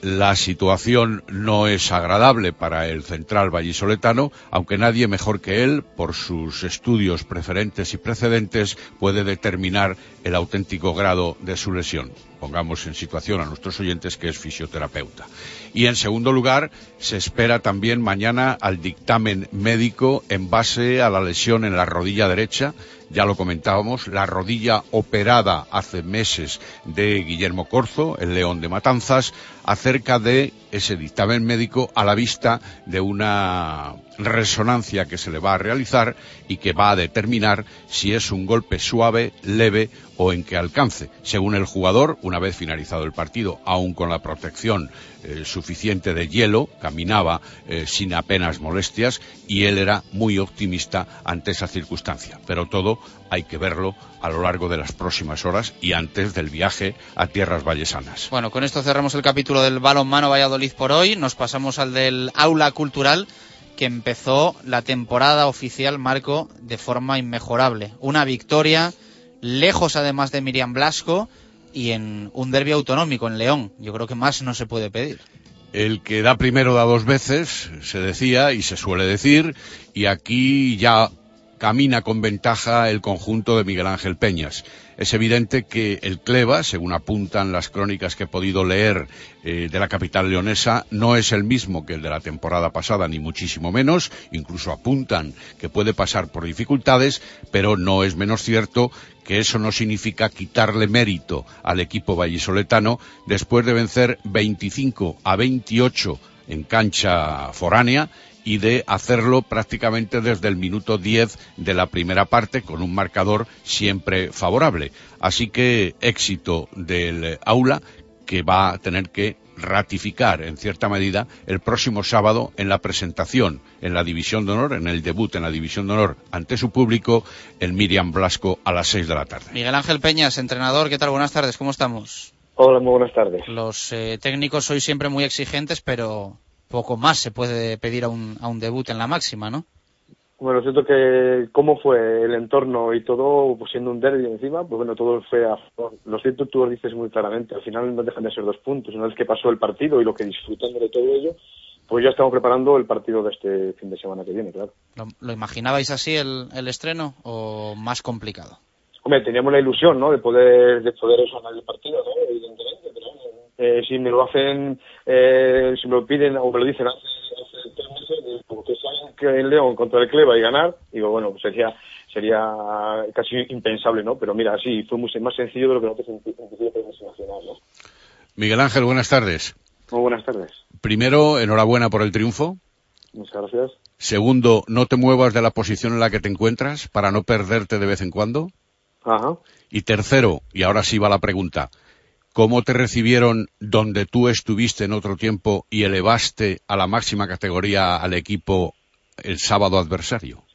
la situación no es agradable para el central vallisoletano, aunque nadie mejor que él, por sus estudios preferentes y precedentes, puede determinar el auténtico grado de su lesión. Pongamos en situación a nuestros oyentes que es fisioterapeuta. Y en segundo lugar, se espera también mañana al dictamen médico en base a la lesión en la rodilla derecha. Ya lo comentábamos, la rodilla operada hace meses de Guillermo Corzo, el León de Matanzas, acerca de ese dictamen médico a la vista de una resonancia que se le va a realizar y que va a determinar si es un golpe suave, leve o en qué alcance. Según el jugador, una vez finalizado el partido, aún con la protección eh, suficiente de hielo, caminaba eh, sin apenas molestias y él era muy optimista ante esa circunstancia. Pero todo hay que verlo a lo largo de las próximas horas y antes del viaje a tierras vallesanas. Bueno, con esto cerramos el capítulo del balonmano Valladolid por hoy. Nos pasamos al del aula cultural que empezó la temporada oficial, Marco, de forma inmejorable. Una victoria, lejos además de Miriam Blasco, y en un derbi autonómico en León. Yo creo que más no se puede pedir. El que da primero da dos veces, se decía y se suele decir, y aquí ya camina con ventaja el conjunto de Miguel Ángel Peñas. Es evidente que el Cleva, según apuntan las crónicas que he podido leer eh, de la capital leonesa, no es el mismo que el de la temporada pasada, ni muchísimo menos. Incluso apuntan que puede pasar por dificultades, pero no es menos cierto que eso no significa quitarle mérito al equipo vallisoletano después de vencer 25 a 28 en cancha foránea y de hacerlo prácticamente desde el minuto 10 de la primera parte con un marcador siempre favorable. Así que éxito del aula que va a tener que ratificar en cierta medida el próximo sábado en la presentación en la División de Honor, en el debut en la División de Honor ante su público, el Miriam Blasco a las 6 de la tarde. Miguel Ángel Peñas, entrenador, ¿qué tal? Buenas tardes, ¿cómo estamos? Hola, muy buenas tardes. Los eh, técnicos sois siempre muy exigentes, pero poco más se puede pedir a un, a un debut en la máxima, ¿no? Bueno, siento que cómo fue el entorno y todo, pues siendo un derby encima, pues bueno, todo fue a favor. Lo siento, tú lo dices muy claramente, al final no dejan de ser dos puntos. Una vez que pasó el partido y lo que disfrutando de todo ello, pues ya estamos preparando el partido de este fin de semana que viene, claro. ¿Lo, lo imaginabais así el, el estreno o más complicado? Hombre, teníamos la ilusión, ¿no? De poder, de poder eso ganar el partido, ¿no? Evidentemente, pero eh, si me lo hacen, eh, si me lo piden o me lo dicen hace, hace tres meses, porque saben que en León contra el Cleva y ganar, digo, bueno, pues sería, sería casi impensable, ¿no? Pero mira, sí, fue muy, más sencillo de lo que nosotros a imaginar, ¿no? Miguel Ángel, buenas tardes. Muy buenas tardes. Primero, enhorabuena por el triunfo. Muchas gracias. Segundo, no te muevas de la posición en la que te encuentras para no perderte de vez en cuando. Ajá. Y tercero, y ahora sí va la pregunta, ¿cómo te recibieron donde tú estuviste en otro tiempo y elevaste a la máxima categoría al equipo el sábado adversario?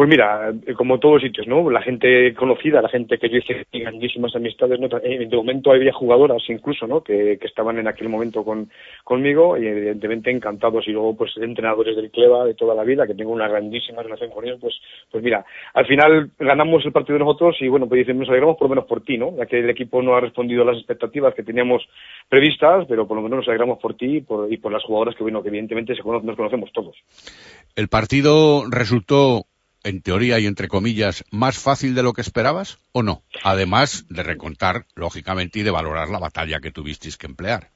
Pues mira, eh, como todos sitios, ¿no? La gente conocida, la gente que yo hice grandísimas amistades, ¿no? Eh, de momento había jugadoras incluso, ¿no? Que, que estaban en aquel momento con, conmigo y evidentemente encantados. Y luego, pues, entrenadores del Cleva de toda la vida, que tengo una grandísima relación con ellos, pues, pues mira, al final ganamos el partido nosotros y bueno, pues nos alegramos por lo menos por ti, ¿no? Ya que el equipo no ha respondido a las expectativas que teníamos previstas, pero por lo menos nos alegramos por ti y por, y por las jugadoras que, bueno, que evidentemente se cono- nos conocemos todos. ¿El partido resultó, en teoría y entre comillas, más fácil de lo que esperabas o no? Además de recontar, lógicamente, y de valorar la batalla que tuvisteis que emplear.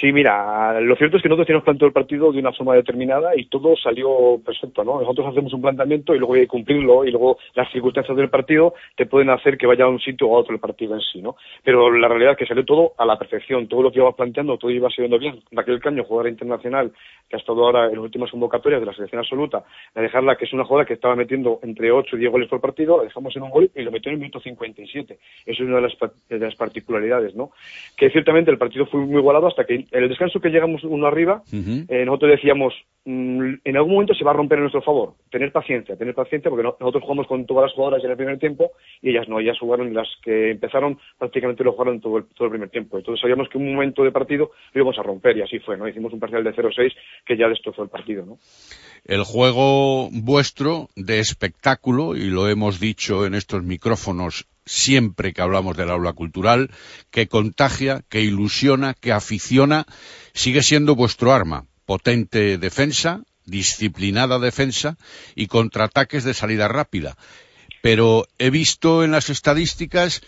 Sí, mira, lo cierto es que nosotros teníamos planteado el partido de una forma determinada y todo salió perfecto, ¿no? Nosotros hacemos un planteamiento y luego hay que cumplirlo y luego las circunstancias del partido te pueden hacer que vaya a un sitio o a otro el partido en sí, ¿no? Pero la realidad es que salió todo a la perfección, todo lo que íbamos planteando, todo iba saliendo bien. Raquel Caño, jugadora internacional, que ha estado ahora en las últimas convocatorias de la selección absoluta, la dejarla, que es una jugadora que estaba metiendo entre 8 y 10 goles por partido, la dejamos en un gol y lo metió en el minuto 57. Eso es una de las, de las particularidades, ¿no? Que ciertamente el partido fue muy igualado hasta que en el descanso que llegamos uno arriba, eh, nosotros decíamos, mm, en algún momento se va a romper en nuestro favor. Tener paciencia, tener paciencia, porque no- nosotros jugamos con todas las jugadoras en el primer tiempo y ellas no, ellas jugaron, las que empezaron prácticamente lo jugaron todo el, todo el primer tiempo. Entonces sabíamos que un momento de partido lo íbamos a romper y así fue, ¿no? Hicimos un parcial de 0-6 que ya destrozó el partido, ¿no? El juego vuestro de espectáculo, y lo hemos dicho en estos micrófonos siempre que hablamos del aula cultural, que contagia, que ilusiona, que aficiona, sigue siendo vuestro arma. Potente defensa, disciplinada defensa y contraataques de salida rápida. Pero he visto en las estadísticas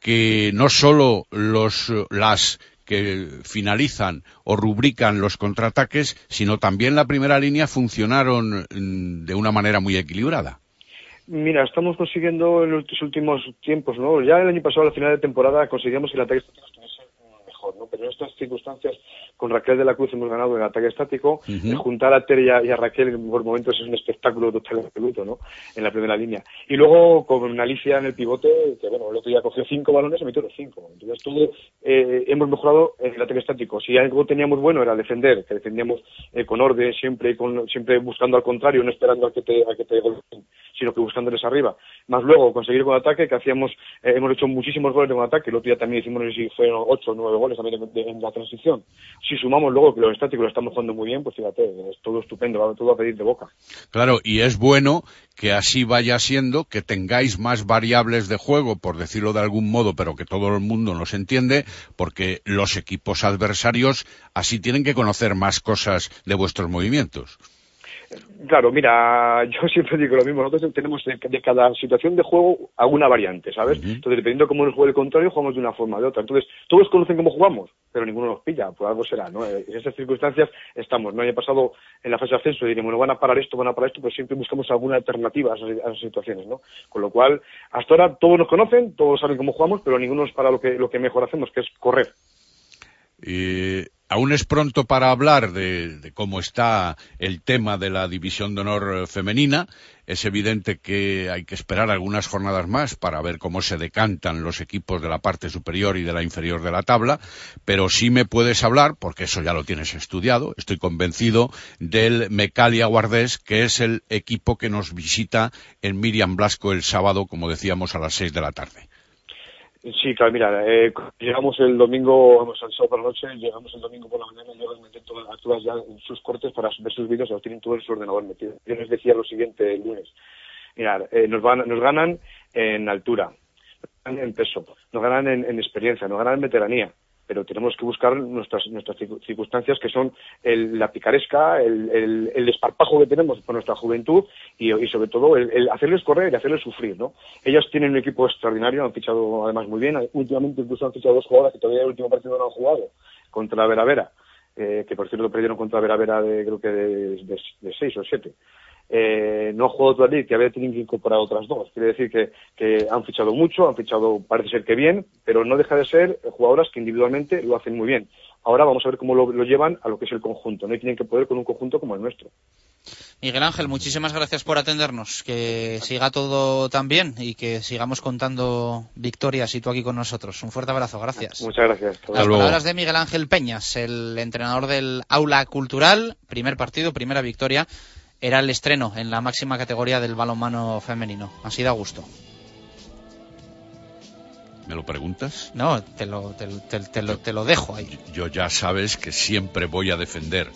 que no solo los, las que finalizan o rubrican los contraataques, sino también la primera línea funcionaron mm, de una manera muy equilibrada. Mira, estamos consiguiendo en estos últimos tiempos, ¿no? Ya el año pasado, a la final de temporada, conseguíamos que el ataque estuviese mejor, ¿no? Pero en estas circunstancias, con Raquel de la Cruz hemos ganado el ataque estático. El juntar a Tere y a, y a Raquel en por momentos es un espectáculo total absoluto, ¿no? En la primera línea. Y luego con Alicia en el pivote, que bueno, el otro día cogió cinco balones y metió los cinco. Entonces todo eh, hemos mejorado en el ataque estático. Si algo teníamos bueno era defender, que defendíamos eh, con orden, siempre con, siempre buscando al contrario, no esperando a que te, a que te golpeen, sino que buscándoles arriba. Más luego conseguir con ataque, que hacíamos, eh, hemos hecho muchísimos goles con ataque. El otro día también hicimos, no sé si fueron ocho o nueve goles también de- de- en la transición. Si sumamos luego que los estáticos lo estamos jugando muy bien, pues fíjate, es todo estupendo, va todo a pedir de boca. Claro, y es bueno que así vaya siendo, que tengáis más variables de juego, por decirlo de algún modo, pero que todo el mundo nos entiende, porque los equipos adversarios así tienen que conocer más cosas de vuestros movimientos. Claro, mira, yo siempre digo lo mismo, nosotros tenemos de, cada situación de juego alguna variante, ¿sabes? Entonces, dependiendo de cómo nos juegue el contrario, jugamos de una forma o de otra. Entonces, todos conocen cómo jugamos, pero ninguno nos pilla, por algo será, ¿no? Eh, En esas circunstancias estamos, ¿no? Haya pasado en la fase de ascenso y diremos, bueno, van a parar esto, van a parar esto, pero siempre buscamos alguna alternativa a esas, a esas situaciones, ¿no? Con lo cual, hasta ahora todos nos conocen, todos saben cómo jugamos, pero ninguno nos para lo que, lo que mejor hacemos, que es correr. Eh, aún es pronto para hablar de, cómo está el tema de la división de honor eh, femenina. Es evidente que hay que esperar algunas jornadas más para ver cómo se decantan los equipos de la parte superior y de la inferior de la tabla, pero sí me puedes hablar, porque eso ya lo tienes estudiado, estoy convencido, del Mecalia Guardés, que es el equipo que nos visita en Miriam Blasco el sábado, como decíamos, a las seis de la tarde. Sí, claro, mira, eh, llegamos el domingo, vamos al sábado por la noche, llegamos el domingo por la mañana yo les metí todas, ya sus cortes para ver sus vídeos, los tienen todos en su ordenador metido. Yo les decía lo siguiente el lunes. Mirad, eh, nos, van, nos ganan en altura, nos ganan en peso, nos ganan en, en experiencia, nos ganan en veteranía, pero tenemos que buscar nuestras, nuestras circu- circunstancias que son el- la picaresca, el, el, el desparpajo que tenemos por nuestra juventud y, sobre todo el, hacerles correr y hacerles sufrir, ¿no? Ellas tienen un equipo extraordinario, han fichado además muy bien, últimamente incluso han fichado dos jugadoras que todavía el último partido no han jugado contra Vera Vera, eh, que por cierto perdieron contra Vera Vera de creo que de, de seis o siete. Eh, no ha jugado todavía, que había tenido que incorporar otras dos. Quiere decir que, que han fichado mucho, han fichado, parece ser que bien, pero no deja de ser jugadoras que individualmente lo hacen muy bien. Ahora vamos a ver cómo lo, lo llevan a lo que es el conjunto. No tienen que poder con un conjunto como el nuestro. Miguel Ángel, muchísimas gracias por atendernos. Que siga todo tan bien y que sigamos contando victorias y tú aquí con nosotros. Un fuerte abrazo, gracias. Muchas gracias. Hasta Las luego. palabras de Miguel Ángel Peñas, el entrenador del Aula Cultural, primer partido, primera victoria era el estreno en la máxima categoría del balonmano femenino. Así da gusto. ¿Me lo preguntas? No, te lo, te, te- te lo, te lo dejo ahí. Yo ya sabes que siempre voy a defender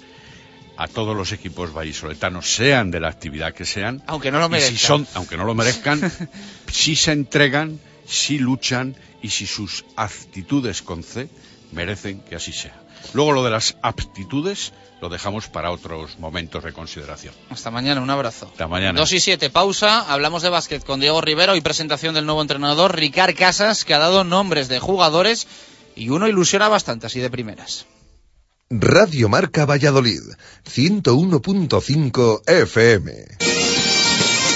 a todos los equipos vallisoletanos, sean de la actividad que sean. Aunque no lo merezcan. si son, aunque no lo merezcan, si se entregan, si luchan y si sus actitudes con C merecen que así sea. Luego lo de las aptitudes lo dejamos para otros momentos de consideración. Hasta mañana, un abrazo. Hasta mañana. 2 y 7, pausa. Hablamos de básquet con Diego Rivero y presentación del nuevo entrenador, Ricard Casas, que ha dado nombres de jugadores y uno ilusiona bastante así de primeras. Radio Marca Valladolid, 101.5 FM.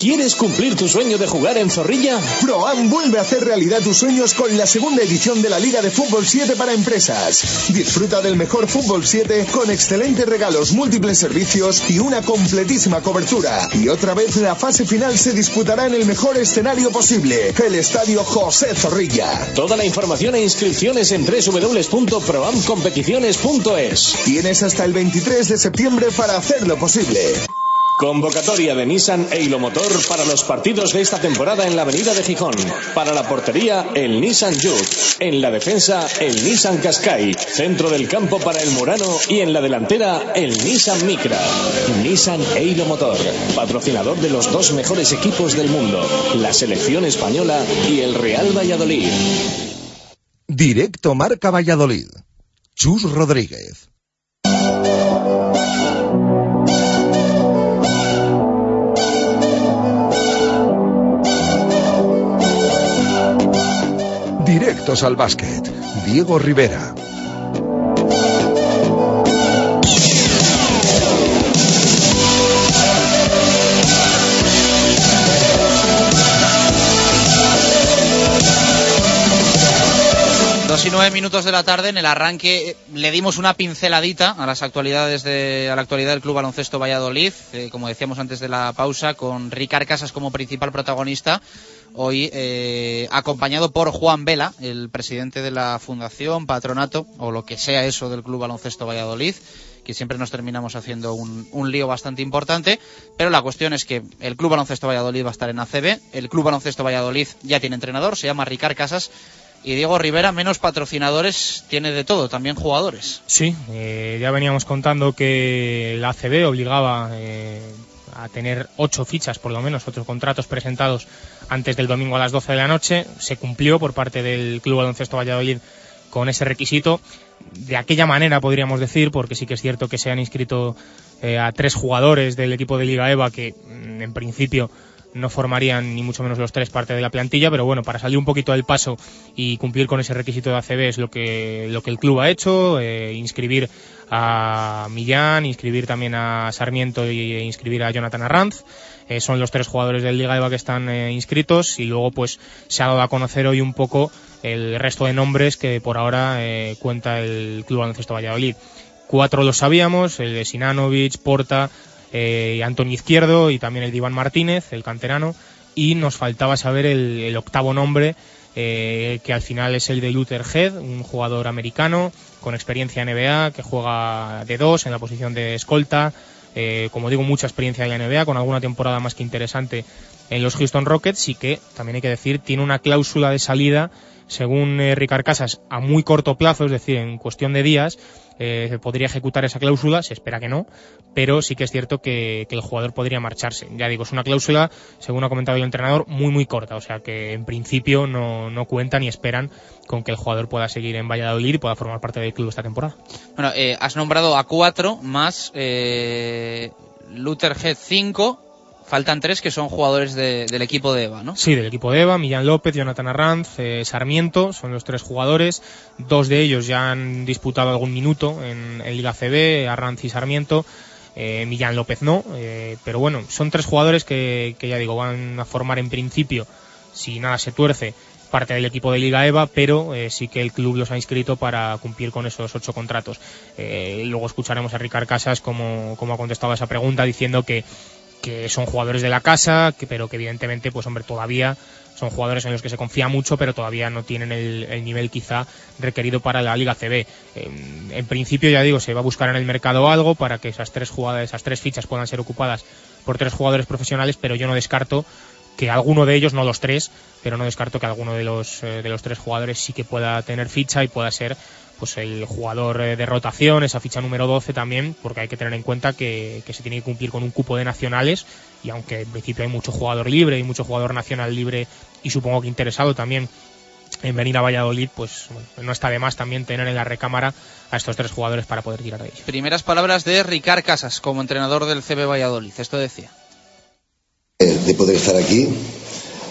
¿Quieres cumplir tu sueño de jugar en Zorrilla? ProAm vuelve a hacer realidad tus sueños con la segunda edición de la Liga de Fútbol 7 para empresas. Disfruta del mejor Fútbol 7 con excelentes regalos, múltiples servicios y una completísima cobertura. Y otra vez la fase final se disputará en el mejor escenario posible, el Estadio José Zorrilla. Toda la información e inscripciones en www.proamcompeticiones.es. Tienes hasta el 23 de septiembre para hacerlo posible. Convocatoria de Nissan e Motor para los partidos de esta temporada en la Avenida de Gijón. Para la portería, el Nissan Juke. En la defensa, el Nissan Qashqai. Centro del campo para el Murano y en la delantera, el Nissan Micra. Nissan e Motor, patrocinador de los dos mejores equipos del mundo, la selección española y el Real Valladolid. Directo Marca Valladolid. Chus Rodríguez. Directos al básquet. Diego Rivera. Dos y nueve minutos de la tarde, en el arranque le dimos una pinceladita a las actualidades de, a la actualidad del Club Baloncesto Valladolid, eh, como decíamos antes de la pausa, con Ricard Casas como principal protagonista, hoy eh, acompañado por Juan Vela, el presidente de la Fundación, Patronato, o lo que sea eso del Club Baloncesto Valladolid, que siempre nos terminamos haciendo un, lío bastante importante, pero la cuestión es que el Club Baloncesto Valladolid va a estar en ACB, el Club Baloncesto Valladolid ya tiene entrenador, se llama Ricard Casas, y Diego Rivera, menos patrocinadores, tiene de todo, también jugadores. Sí, eh, ya veníamos contando que la ACB obligaba eh, a tener ocho fichas, por lo menos, otros contratos presentados antes del domingo a las 12 de la noche. Se cumplió por parte del Club Baloncesto Valladolid con ese requisito. De aquella manera, podríamos decir, porque sí que es cierto que se han inscrito eh, a tres jugadores del equipo de Liga EVA que, mm, en principio, no formarían ni mucho menos los tres parte de la plantilla, pero bueno, para salir un poquito del paso y cumplir con ese requisito de ACB es lo que, lo que el club ha hecho, eh, inscribir a Millán, inscribir también a Sarmiento e inscribir a Jonathan Arranz. Eh, son los tres jugadores del Liga EVA que están eh, inscritos y luego pues se ha dado a conocer hoy un poco el resto de nombres que por ahora eh, cuenta el Club Baloncesto Valladolid. Cuatro los sabíamos, el de Sinanovic, Porta, Antonio Izquierdo y también el de Iván Martínez, el canterano, y nos faltaba saber el, el octavo nombre, que al final es el de Luther Head, un jugador americano con experiencia en NBA, que juega de dos en la posición de escolta, eh, como digo, mucha experiencia en la NBA, con alguna temporada más que interesante en los Houston Rockets y que, también hay que decir, tiene una cláusula de salida, según eh, Ricard Casas, a muy corto plazo, es decir, en cuestión de días, eh, podría ejecutar esa cláusula, se espera que no, pero sí que es cierto que, el jugador podría marcharse. Ya digo, es una cláusula, según ha comentado el entrenador, muy muy corta, o sea que en principio no, no cuentan ni esperan con que el jugador pueda seguir en Valladolid y pueda formar parte del club esta temporada. Bueno, eh, has nombrado a cuatro más eh, Luther Head 5. Faltan tres que son jugadores de- del equipo de EVA, ¿no? Sí, del equipo de Eva, Millán López, Jonathan Arranz, eh, Sarmiento, son los tres jugadores. Dos de ellos ya han disputado algún minuto en, Liga CB, Arranz y Sarmiento. eh, Millán López no, eh, pero bueno, son tres jugadores que, que ya digo, van a formar en principio, si nada se tuerce, parte del equipo de Liga EVA, pero sí que el club los ha inscrito para cumplir con esos ocho contratos. Eh, luego escucharemos a Ricard Casas como, como ha contestado a esa pregunta diciendo que, que son jugadores de la casa, que, pero que evidentemente, pues hombre, todavía son jugadores en los que se confía mucho, pero todavía no tienen el, el nivel quizá requerido para la Liga CB. En, en, principio, ya digo, se va a buscar en el mercado algo para que esas tres jugadas, esas tres fichas puedan ser ocupadas por tres jugadores profesionales, pero yo no descarto que alguno de ellos, no los tres, pero no descarto que alguno de los, eh, de los tres jugadores sí que pueda tener ficha y pueda ser pues el jugador eh, de rotación, esa ficha número 12 también, porque hay que tener en cuenta que, que, se tiene que cumplir con un cupo de nacionales y aunque en principio hay mucho jugador libre y mucho jugador nacional libre y supongo que interesado también en venir a Valladolid, pues bueno, no está de más también tener en la recámara a estos tres jugadores para poder tirar de ellos. Primeras palabras de Ricard Casas como entrenador del CB Valladolid. Esto decía. De poder estar aquí,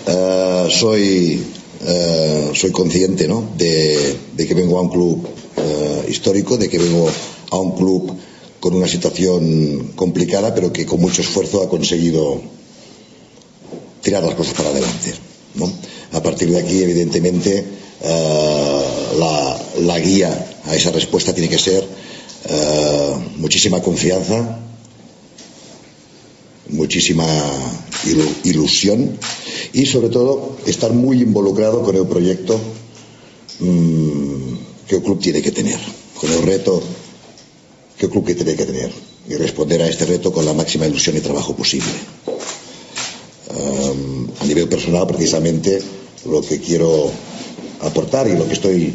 uh, soy, uh, soy consciente ¿no? de, que vengo a un club uh, histórico, de que vengo a un club con una situación complicada, pero que con mucho esfuerzo ha conseguido tirar las cosas para adelante. ¿no? A partir de aquí, evidentemente, la, la, guía a esa respuesta tiene que ser muchísima confianza, muchísima ilusión y sobre todo estar muy involucrado con el proyecto mmm, que el club tiene que tener, con el reto que el club tiene que tener y responder a este reto con la máxima ilusión y trabajo posible. A nivel personal, precisamente, lo que quiero aportar y lo que estoy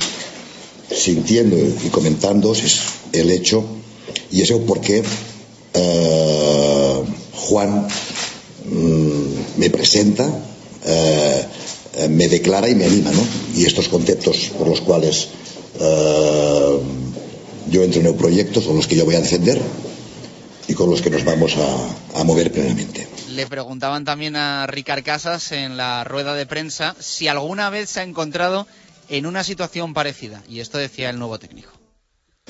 sintiendo y comentando es el hecho y eso porque uh, Juan mmm, me presenta, eh, me declara y me anima, ¿no? Y estos conceptos por los cuales eh, yo entro en el proyecto son los que yo voy a defender y con los que nos vamos a, a mover plenamente. Le preguntaban también a Ricard Casas en la rueda de prensa si alguna vez se ha encontrado en una situación parecida. Y esto decía el nuevo técnico.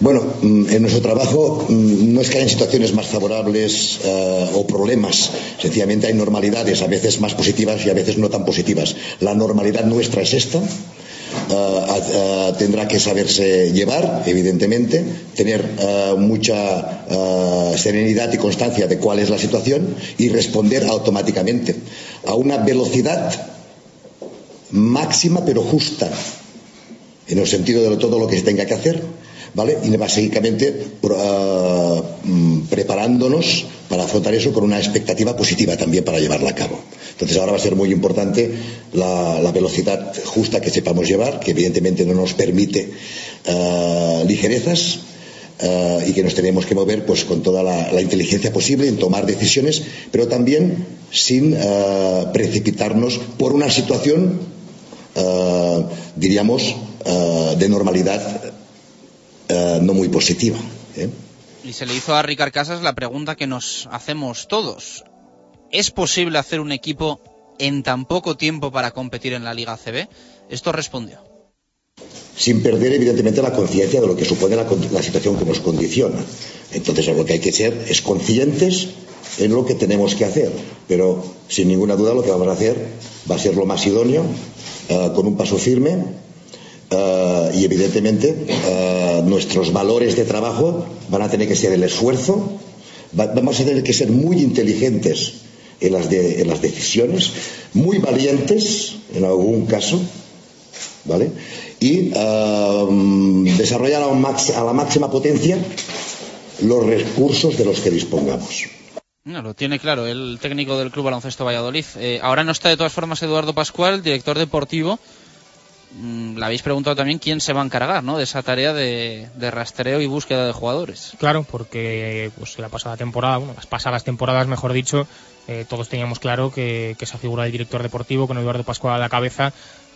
Bueno, en nuestro trabajo no es que haya situaciones más favorables uh, o problemas, sencillamente hay normalidades, a veces más positivas y a veces no tan positivas. La normalidad nuestra es esta, uh, uh, tendrá que saberse llevar, evidentemente, tener mucha serenidad y constancia de cuál es la situación y responder automáticamente a una velocidad máxima pero justa, en el sentido de todo lo que se tenga que hacer ¿vale? Y básicamente uh, preparándonos para afrontar eso con una expectativa positiva también para llevarla a cabo. Entonces ahora va a ser muy importante la, velocidad justa que sepamos llevar, que evidentemente no nos permite uh, ligerezas, Uh, y que nos tenemos que mover pues con toda la, inteligencia posible en tomar decisiones, pero también sin precipitarnos por una situación, diríamos, de normalidad uh, no muy positiva. ¿eh? Y se le hizo a Ricard Casas la pregunta que nos hacemos todos. ¿Es posible hacer un equipo en tan poco tiempo para competir en la Liga CB? Esto respondió. Sin perder, evidentemente, la conciencia de lo que supone la, la, situación que nos condiciona. Entonces, lo que hay que ser es conscientes en lo que tenemos que hacer. Pero, sin ninguna duda, lo que vamos a hacer va a ser lo más idóneo, uh, con un paso firme, Uh, y evidentemente uh, nuestros valores de trabajo van a tener que ser el esfuerzo, va, vamos a tener que ser muy inteligentes en las, en las decisiones, muy valientes en algún caso, ¿vale? Y uh, desarrollar a, la máxima potencia los recursos de los que dispongamos. No, lo tiene claro el técnico del Club Baloncesto Valladolid. Eh, ahora no está de todas formas Eduardo Pascual, director deportivo le habéis preguntado también quién se va a encargar ¿no? de esa tarea de, de, rastreo y búsqueda de jugadores. Claro, porque pues la pasada temporada, bueno, las pasadas temporadas, mejor dicho, eh, todos teníamos claro que, que, esa figura del director deportivo, con Eduardo Pascual a la cabeza,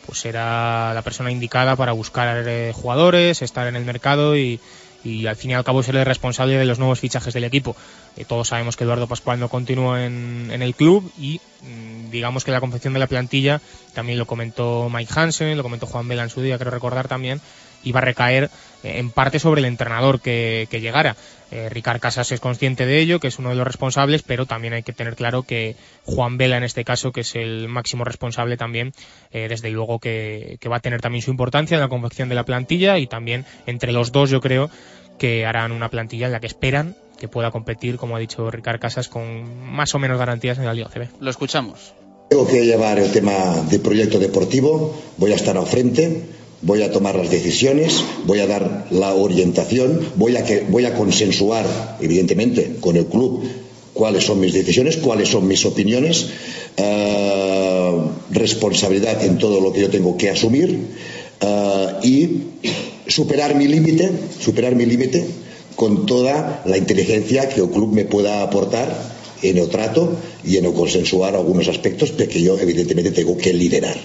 pues era la persona indicada para buscar eh, jugadores, estar en el mercado y, y al fin y al cabo ser el responsable de los nuevos fichajes del equipo. Eh, todos sabemos que Eduardo Pascual no continúa en, en el club y mmm, digamos que la confección de la plantilla, también lo comentó Mike Hansen, lo comentó Juan Vela en su día, creo recordar también, iba a recaer eh, en parte sobre el entrenador que, llegara. Eh, Ricard Casas es consciente de ello, que es uno de los responsables, pero también hay que tener claro que Juan Vela en este caso, que es el máximo responsable también, eh, desde luego que va a tener también su importancia en la confección de la plantilla y también entre los dos yo creo que harán una plantilla en la que esperan que pueda competir, como ha dicho Ricard Casas, con más o menos garantías en la Liga CB. Lo escuchamos. Tengo que llevar el tema de proyecto deportivo, voy a estar al frente, voy a tomar las decisiones, voy a dar la orientación, voy a, que, voy a consensuar, evidentemente, con el club cuáles son mis decisiones, cuáles son mis opiniones, eh, responsabilidad en todo lo que yo tengo que asumir eh, y superar mi límite, superar mi límite con toda la inteligencia que el club me pueda aportar en el trato y en el consensuar algunos aspectos que yo evidentemente tengo que liderar.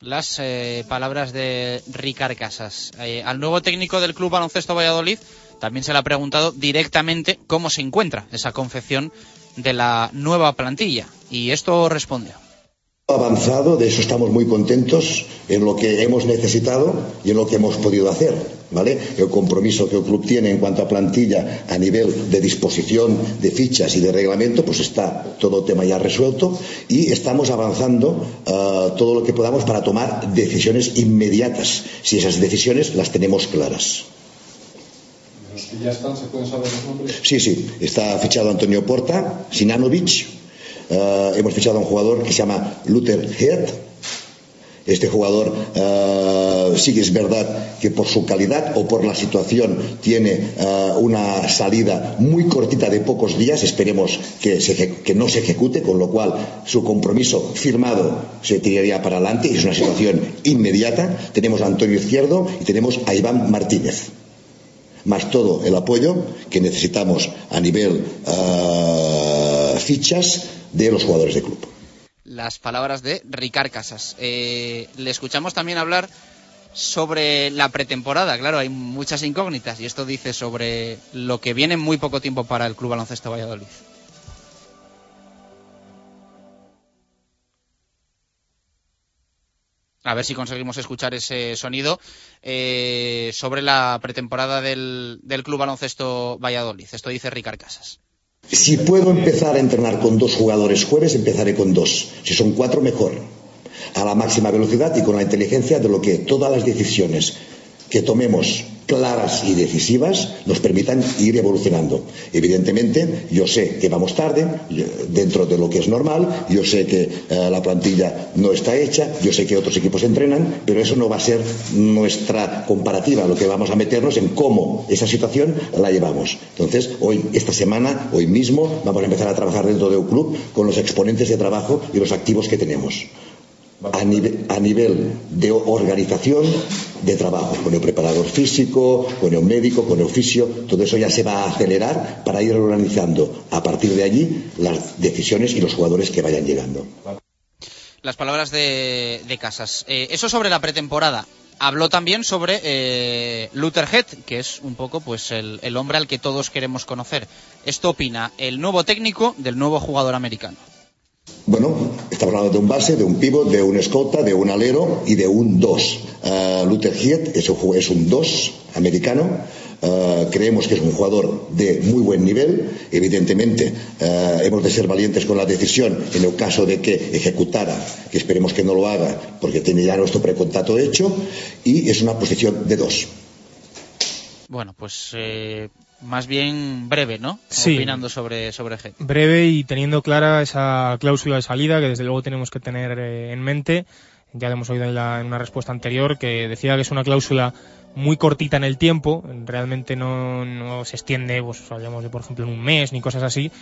Las eh, palabras de Ricard Casas. Eh, al nuevo técnico del Club Baloncesto Valladolid también se le ha preguntado directamente cómo se encuentra esa confección de la nueva plantilla. Y esto respondió. avanzado, de eso estamos muy contentos en lo que hemos necesitado y en lo que hemos podido hacer. ¿Vale? El compromiso que el club tiene en cuanto a plantilla a nivel de disposición de fichas y de reglamento, pues está todo el tema ya resuelto y estamos avanzando uh, todo lo que podamos para tomar decisiones inmediatas, si esas decisiones las tenemos claras. ¿Los que ya están se pueden saber los nombres? Sí, sí, está fichado Antonio Porta, Sinanovic, uh, hemos fichado a un jugador que se llama Luther Head. Este jugador uh, sí que es verdad que por su calidad o por la situación tiene uh, una salida muy cortita de pocos días. Esperemos que, no se ejecute, con lo cual su compromiso firmado se tiraría para adelante y es una situación inmediata. Tenemos a Antonio Izquierdo y tenemos a Iván Martínez más todo el apoyo que necesitamos a nivel uh, fichas de los jugadores de club. Las palabras de Ricard Casas. Eh, le escuchamos también hablar sobre la pretemporada. Claro, hay muchas incógnitas y esto dice sobre lo que viene en muy poco tiempo para el Club Baloncesto Valladolid. A ver si conseguimos escuchar ese sonido eh, sobre la pretemporada del, del Club Baloncesto Valladolid. Esto dice Ricard Casas. Si puedo empezar a entrenar con dos jugadores jueves, empezaré con dos. Si son cuatro, mejor. A la máxima velocidad y con la inteligencia de lo que todas las decisiones que tomemos claras y decisivas nos permitan ir evolucionando. Evidentemente, yo sé que vamos tarde, dentro de lo que es normal, yo sé que eh, la plantilla no está hecha, yo sé que otros equipos entrenan, pero eso no va a ser nuestra comparativa, lo que vamos a meternos en cómo esa situación la llevamos. Entonces, hoy, esta semana, hoy mismo, vamos a empezar a trabajar dentro de un club con los exponentes de trabajo y los activos que tenemos a nivel, de organización de trabajo, con el preparador físico, con el médico, con el oficio, todo eso ya se va a acelerar para ir organizando a partir de allí las decisiones y los jugadores que vayan llegando. Las palabras de, de Casas. Eh, eso sobre la pretemporada. Habló también sobre eh, Luther Head, que es un poco pues el, el hombre al que todos queremos conocer. Esto opina el nuevo técnico del nuevo jugador americano. Bueno, estamos hablando de un base, de un pivot, de un escolta, de un alero y de un 2. Uh, Luther Head es un, es un 2 americano. Uh, creemos que es un jugador de muy buen nivel. Evidentemente, uh, hemos de ser valientes con la decisión en el caso de que ejecutara, que esperemos que no lo haga, porque tiene ya nuestro precontrato hecho. Y es una posición de 2. Bueno, pues eh, más bien breve, ¿no? Sí. Opinando sobre, sobre Head. Breve y teniendo clara esa cláusula de salida que desde luego tenemos que tener eh, en mente. Ya lo hemos oído en, la, en, una respuesta anterior que decía que es una cláusula muy cortita en el tiempo, realmente no, no se extiende, pues de por ejemplo en un mes ni cosas así,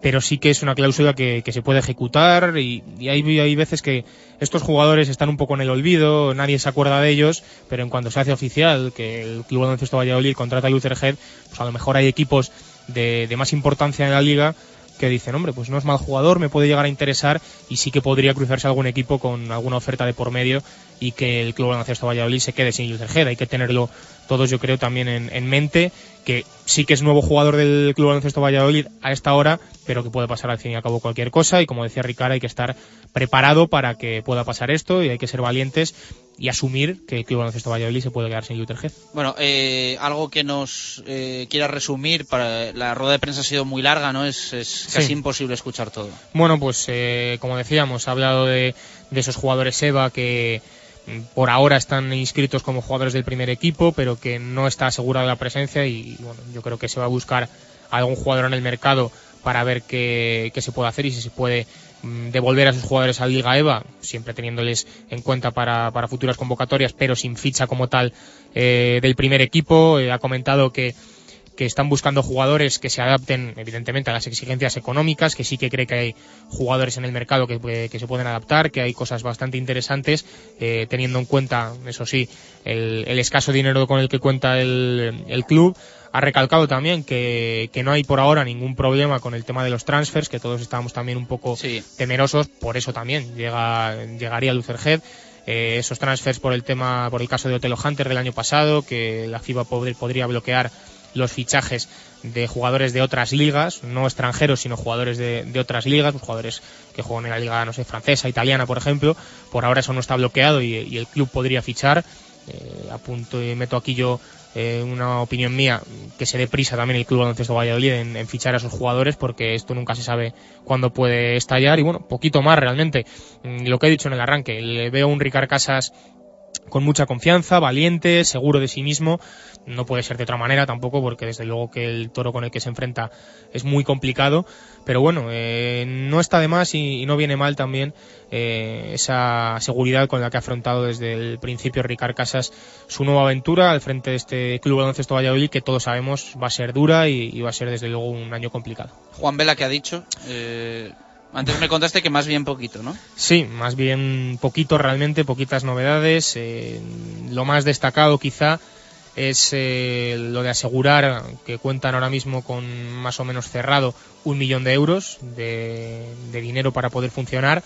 pero sí que es una cláusula que, que se puede ejecutar y, y hay, hay, veces que estos jugadores están un poco en el olvido, nadie se acuerda de ellos, pero en cuanto se hace oficial que el Club Baloncesto Valladolid contrata a Luther Head, pues a lo mejor hay equipos de, de más importancia en la liga que dicen, hombre, pues no es mal jugador, me puede llegar a interesar y sí que podría cruzarse algún equipo con alguna oferta de por medio y que el Club Baloncesto Valladolid se quede sin Head. Hay que tenerlo todos, yo creo, también en, en, mente, que sí que es nuevo jugador del Club Baloncesto Valladolid a esta hora, pero que puede pasar al fin y al cabo cualquier cosa y como decía Ricardo, hay que estar preparado para que pueda pasar esto y hay que ser valientes y asumir que el Club Baloncesto Valladolid se puede quedar sin Head. Bueno, eh, algo que nos eh, quiera resumir, para la rueda de prensa ha sido muy larga, ¿no? Es, es casi Sí. imposible escuchar todo. Bueno, pues eh, como decíamos, ha hablado de, de esos jugadores EVA que mm, por ahora están inscritos como jugadores del primer equipo, pero que no está asegurada la presencia y bueno, yo creo que se va a buscar algún jugador en el mercado para ver qué, qué se puede hacer y si se puede devolver a sus jugadores a Liga EVA, siempre teniéndoles en cuenta para, futuras convocatorias, pero sin ficha como tal eh, del primer equipo. Eh, ha comentado que que están buscando jugadores que se adapten, evidentemente, a las exigencias económicas, que sí que cree que hay jugadores en el mercado que, que- se pueden adaptar, que hay cosas bastante interesantes, eh, teniendo en cuenta, eso sí, el, escaso dinero con el que cuenta el club. Ha recalcado también que, que no hay por ahora ningún problema con el tema de los transfers, que todos estábamos también un poco temerosos, por eso también llega, llegaría Lucerhead. Eh, esos transfers por el tema, por el caso de Otelo Hunter del año pasado, que la FIBA pod- podría bloquear los fichajes de jugadores de otras ligas, no extranjeros, sino jugadores de, de otras ligas, pues jugadores que juegan en la liga, no sé, francesa, italiana, por ejemplo. Por ahora eso no está bloqueado y, y el club podría fichar. Eh, apunto y meto aquí yo eh, una opinión mía, que se dé prisa también el Club Baloncesto Valladolid en, fichar a sus jugadores, porque esto nunca se sabe cuándo puede estallar. Y bueno, poquito más realmente. Mm, Lo que he dicho en el arranque, le veo un Ricard Casas con mucha confianza, valiente, seguro de sí mismo. No puede ser de otra manera tampoco, porque desde luego que el toro con el que se enfrenta es muy complicado. Pero bueno, eh, no está de más y, y no viene mal también eh, esa seguridad con la que ha afrontado desde el principio Ricard Casas su nueva aventura al frente de este Club Baloncesto Valladolid, que todos sabemos va a ser dura y, y va a ser desde luego un año complicado. Juan Vela, que ha dicho? Eh, antes me contaste que más bien poquito, ¿no? Sí, más bien poquito realmente, poquitas novedades. Eh, lo más destacado quizá es eh, lo de asegurar que cuentan ahora mismo con más o menos cerrado un millón de euros de, dinero para poder funcionar.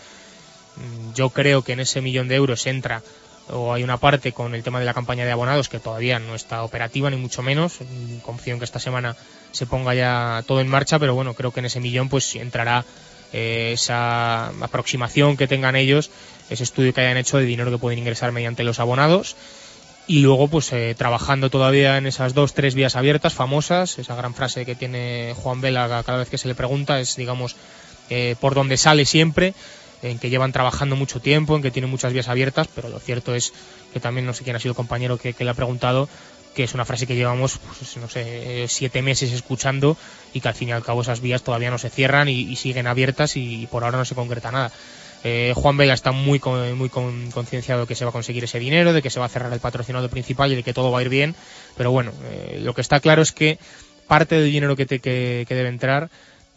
Mm, Yo creo que en ese millón de euros entra o hay una parte con el tema de la campaña de abonados que todavía no está operativa ni mucho menos. Mm, Confío en que esta semana se ponga ya todo en marcha, pero bueno, creo que en ese millón pues entrará eh, esa aproximación que tengan ellos, ese estudio que hayan hecho de dinero que pueden ingresar mediante los abonados y luego pues eh, trabajando todavía en esas dos tres vías abiertas famosas esa gran frase que tiene Juan Vela cada vez que se le pregunta es digamos eh, por donde sale siempre en que llevan trabajando mucho tiempo en que tienen muchas vías abiertas pero lo cierto es que también no sé quién ha sido el compañero que, le ha preguntado que es una frase que llevamos pues, no sé eh, siete meses escuchando y que al fin y al cabo esas vías todavía no se cierran y siguen abiertas y, por ahora no se concreta nada eh, Juan Vela está muy con- muy con- concienciado de que se va a conseguir ese dinero, de que se va a cerrar el patrocinador principal y de que todo va a ir bien. Pero bueno, eh, lo que está claro es que parte del dinero que, te- que debe entrar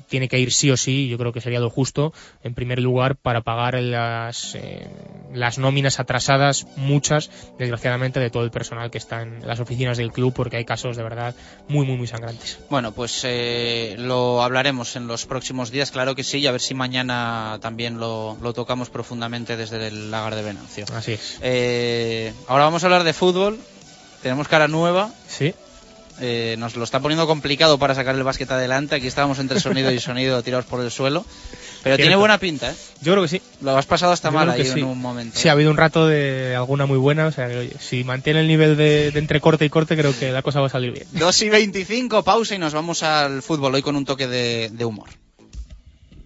tiene que ir sí o sí, yo creo que sería lo justo, en primer lugar, para pagar las, eh, las nóminas atrasadas, muchas, desgraciadamente, de todo el personal que está en las oficinas del club, porque hay casos de verdad muy, muy, muy sangrantes. Bueno, pues eh, lo hablaremos en los próximos días, claro que sí, y a ver si mañana también lo, lo tocamos profundamente desde el lagar de Venancio. Así es. Eh, ahora vamos a hablar de fútbol. Tenemos cara nueva. Sí. Eh, nos lo está poniendo complicado para sacar el básquet adelante. Aquí estábamos entre sonido y sonido tirados por el suelo. Pero Cierto. tiene buena pinta, ¿eh? Yo creo que sí. Lo has pasado hasta Yo mal ahí sí. en un momento. Sí, ha habido un rato de alguna muy buena. O sea, que, oye, si mantiene el nivel de, de entre corte y corte, creo que la cosa va a salir bien. 2 y 25, pausa y nos vamos al fútbol hoy con un toque de, de humor.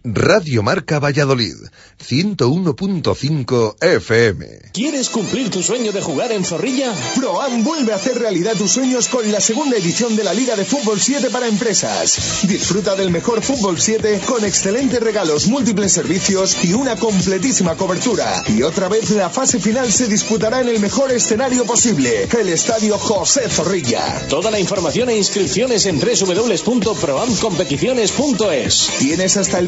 Radio Marca Valladolid, 101.5 FM. ¿Quieres cumplir tu sueño de jugar en Zorrilla? ProAm vuelve a hacer realidad tus sueños con la segunda edición de la Liga de Fútbol 7 para empresas. Disfruta del mejor Fútbol 7 con excelentes regalos, múltiples servicios y una completísima cobertura. Y otra vez la fase final se disputará en el mejor escenario posible, el Estadio José Zorrilla. Toda la información e inscripciones en www.proamcompeticiones.es. Tienes hasta el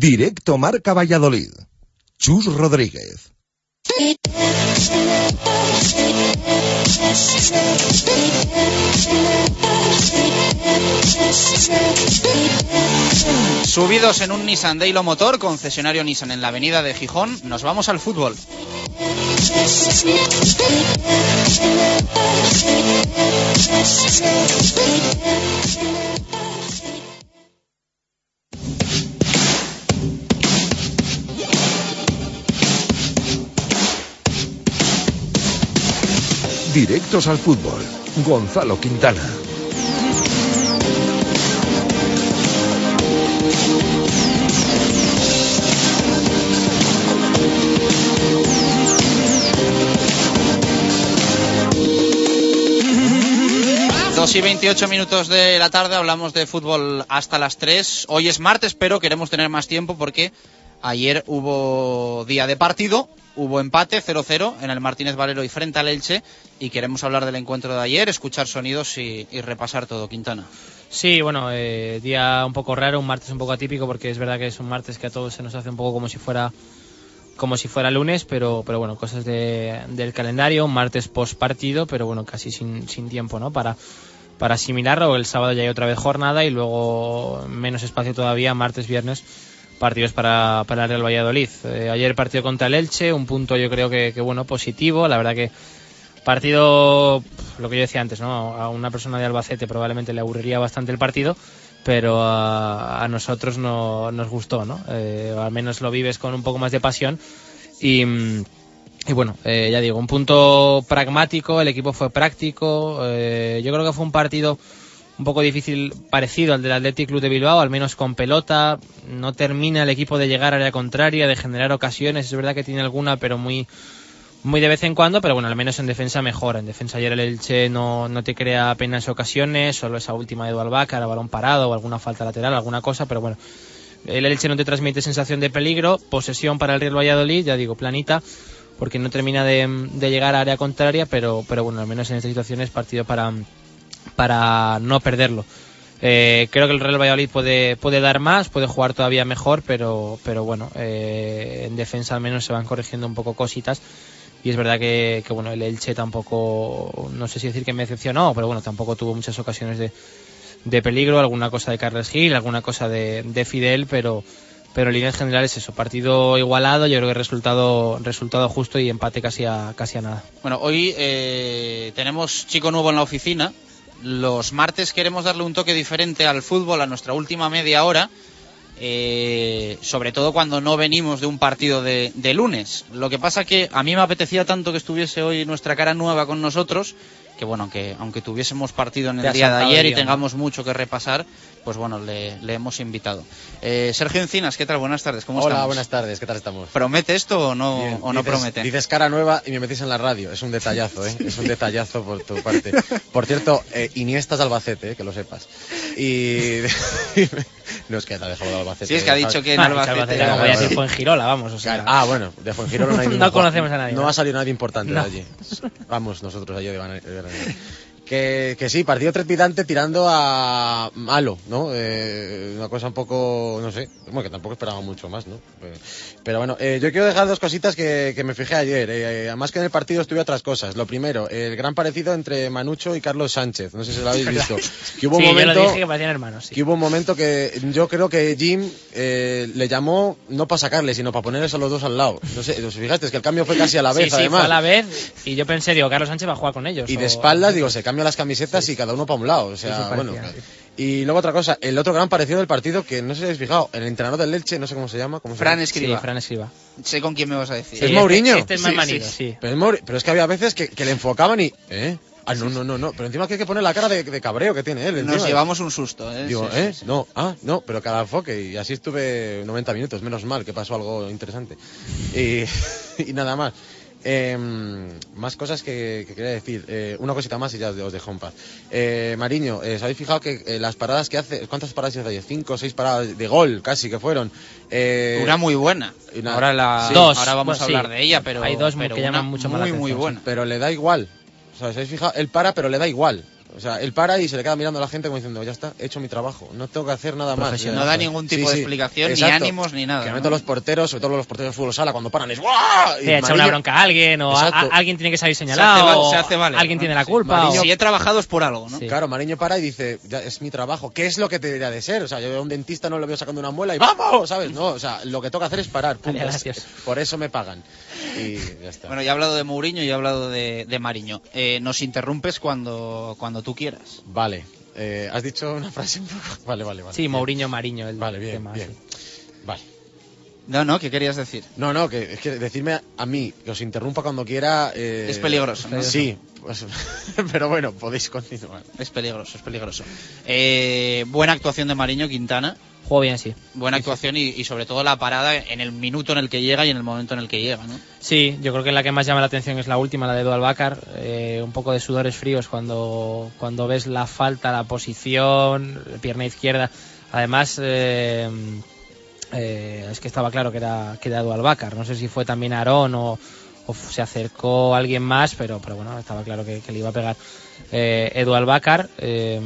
Directo Marca Valladolid. Chus Rodríguez. Subidos en un Nissan Daylo Motor, concesionario Nissan en la avenida de Gijón, nos vamos al fútbol. Directos al fútbol. Gonzalo Quintana. Dos y 28 minutos de la tarde hablamos de fútbol hasta las 3. Hoy es martes, pero queremos tener más tiempo porque ayer hubo día de partido, hubo empate 0-0 en el Martínez Valero y frente al Elche y queremos hablar del encuentro de ayer, escuchar sonidos y, repasar todo, Quintana. Sí, bueno, eh, día un poco raro, un martes un poco atípico porque es verdad que es un martes que a todos se nos hace un poco como si fuera como si fuera lunes, pero, pero bueno, cosas de- del calendario, un martes post partido, pero bueno, casi sin, sin tiempo, ¿no? Para, para asimilarlo, el sábado ya hay otra vez jornada y luego menos espacio todavía, martes, viernes, partidos para, para el Real Valladolid. Eh, ayer partido contra el Elche, un punto yo creo que, que bueno, positivo, la verdad que partido, lo que yo decía antes, ¿no? A una persona de Albacete probablemente le aburriría bastante el partido, pero a, nosotros no, nos gustó, ¿no? Eh, al menos lo vives con un poco más de pasión y, y bueno, eh, ya digo, un punto pragmático, el equipo fue práctico, eh, yo creo que fue un partido un poco difícil, parecido al del Athletic Club de Bilbao, al menos con pelota, no termina el equipo de llegar a área contraria, de generar ocasiones, es verdad que tiene alguna, pero muy muy de vez en cuando, pero bueno, al menos en defensa mejora. En defensa ayer el Elche no, no te crea apenas ocasiones, solo esa última de Dualbacar, balón parado o alguna falta lateral, alguna cosa, pero bueno, el Elche no te transmite sensación de peligro, posesión para el Real Valladolid, ya digo, planita, porque no termina de, de llegar a área contraria, pero, pero bueno, al menos en estas situaciones partido para, para no perderlo. Eh, creo que el Real Valladolid puede, puede dar más, puede jugar todavía mejor, pero, pero bueno, eh, en defensa al menos se van corrigiendo un poco cositas. Y es verdad que, que, bueno, el Elche tampoco, no sé si decir que me decepcionó, pero bueno, tampoco tuvo muchas ocasiones de, de peligro, alguna cosa de Carles Gil, alguna cosa de, de Fidel, pero, pero en líneas generales eso, partido igualado, yo creo que resultado, resultado justo y empate casi a, casi a nada. Bueno, hoy eh, tenemos chico nuevo en la oficina. Los martes queremos darle un toque diferente al fútbol a nuestra última media hora. eh, sobre todo cuando no venimos de un partido de, de lunes. Lo que pasa que a mí me apetecía tanto que estuviese hoy nuestra cara nueva con nosotros, que bueno, aunque, aunque tuviésemos partido en el día de ayer y tengamos mucho que repasar, pues bueno, le, le hemos invitado. Eh, Sergio Encinas, ¿qué tal? Buenas tardes, ¿cómo Hola, estamos? buenas tardes, ¿qué tal estamos? ¿Promete esto o no, Bien, o no dices- promete? Dices cara nueva y me metís en la radio. Es un detallazo, ¿eh? Es un detallazo por tu parte. Por cierto, eh, Iniesta es de Albacete, ¿eh? que lo sepas. Y... no es que te ha dejado de Albacete. Sí, es que ha dicho que en Ah, Albacete- Albacete, como voy a decir Fuengirola, vamos, o sea. Ah, bueno, de Fuengirola no hay No ningún- conocemos a nadie, No ¿no? ha salido nadie importante No. de allí. Vamos nosotros allí de. Que, que sí, partido trepidante tirando a malo, ¿no? Eh, una cosa un poco, no sé, bueno, que tampoco esperaba mucho más, ¿no? Eh, pero bueno, eh, yo quiero dejar dos cositas que, que me fijé ayer. Eh, además que en el partido estuve otras cosas. Lo primero, el gran parecido entre Manucho y Carlos Sánchez. No sé si lo habéis visto. Que hubo sí, un momento, yo lo dije que parecían hermanos, sí. que hubo un momento que yo creo que Jim eh, le llamó no para sacarle, sino para ponerles a los dos al lado. No sé, ¿os fijaste? Es que el cambio fue casi a la vez, sí, sí, además. fue a la vez y yo pensé, digo, Carlos Sánchez va a jugar con ellos. Y o- de espaldas, digo, se cambian las camisetas y cada uno para un lado. O sea, Sí, sí, bueno. parecía, Y luego otra cosa, el otro gran parecido del partido, que no sé si habéis fijado, el entrenador del Leche, no sé cómo se llama. ¿cómo se Fran llama? Escriba. Sí, Fran Escriba. Sé con quién me vas a decir. ¿Es Mourinho? Este es más Sí, manido, sí. sí. Pero es, Mauri- pero es que había veces que, que le enfocaban y... ¿Eh? Ah, no, no, no, no. Pero encima que hay que poner la cara de, de cabreo que tiene él. Nos encima. llevamos un susto, ¿eh? Digo, Sí, ¿eh? sí, sí. No, ah, no, pero cada enfoque. Y así estuve 90 minutos, menos mal, que pasó algo interesante. Y, y nada más. Em, más cosas que, que quería decir. Eh, una cosita más y ya os dejo en paz. Eh, Mariño, eh, ¿os habéis fijado que eh, las paradas que hace... ¿Cuántas paradas hizo ayer? Cinco o seis paradas de gol casi que fueron. Eh, Una muy buena. una- Ahora, la, Sí. Dos. ahora vamos Bueno, a sí. hablar de ella, pero Hay dos pero que llaman mucho más la muy, muy buena. Pero le da igual. O sea, ¿os habéis fijado? Él para, pero le da igual. O sea, él para y se le queda mirando a la gente como diciendo, ya está, he hecho mi trabajo, no tengo que hacer nada más. No da ningún tipo de explicación, ni exacto. ánimos, ni nada, Que ¿no? meto los porteros, sobre todo los porteros de fútbol sala, cuando paran es ¡guau! Y Sí, echa una bronca a alguien o a- a- alguien tiene que salir Se señalado hace, val- o se hace valer, alguien ¿no? tiene la Sí. culpa. Mariño- o- Si he trabajado es por algo, ¿no? Sí. Claro, Mariño para y dice, ya es mi trabajo. ¿Qué es lo que te debería de ser? O sea, yo a un dentista no lo veo sacando una muela y ¡vamos! ¿Sabes? No, o sea, lo que toca hacer es parar. Vale. Por eso me pagan. Y ya está. Bueno, ya he hablado de Mourinho y he hablado de, de Mariño. Eh, nos interrumpes cuando, cuando tú quieras. Vale. Eh, ¿Has dicho una frase un poco? Vale, vale, vale. Sí, Bien. Mourinho Mariño, el Vale, bien, tema, bien. sí. Vale. No, no, ¿qué querías decir? No, no, que es que decirme a mí que os interrumpa cuando quiera. eh, Es peligroso, ¿no? Sí, pues, pero bueno, podéis continuar. Es peligroso, es peligroso. Eh, buena actuación de Mariño Quintana. Bien, sí. Buena actuación y, y sobre todo la parada en el minuto en el que llega y en el momento en el que llega, ¿no? Sí, yo creo que la que más llama la atención es la última, la de Edu Albacar. Eh, un poco de sudores fríos cuando, cuando ves la falta, la posición, pierna izquierda. Además, eh, eh, es que estaba claro que era, que era Edu Albacar. No sé si fue también Aarón o, o se acercó alguien más, pero, pero bueno, estaba claro que, que le iba a pegar eh, Edu Albacar. eh,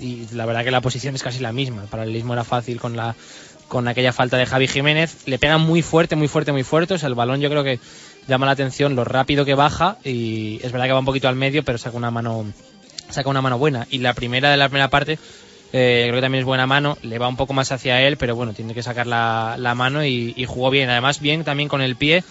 y la verdad que la posición es casi la misma. El paralelismo era fácil con la con aquella falta de Javi Jiménez. Le pega muy fuerte, muy fuerte, muy fuerte. O sea, el balón yo creo que llama la atención lo rápido que baja y es verdad que va un poquito al medio, pero saca una mano saca una mano buena. Y la primera de la primera parte eh, creo que también es buena mano, le va un poco más hacia él, pero bueno, tiene que sacar la, la mano y, y jugó bien. Además, bien también con el pie,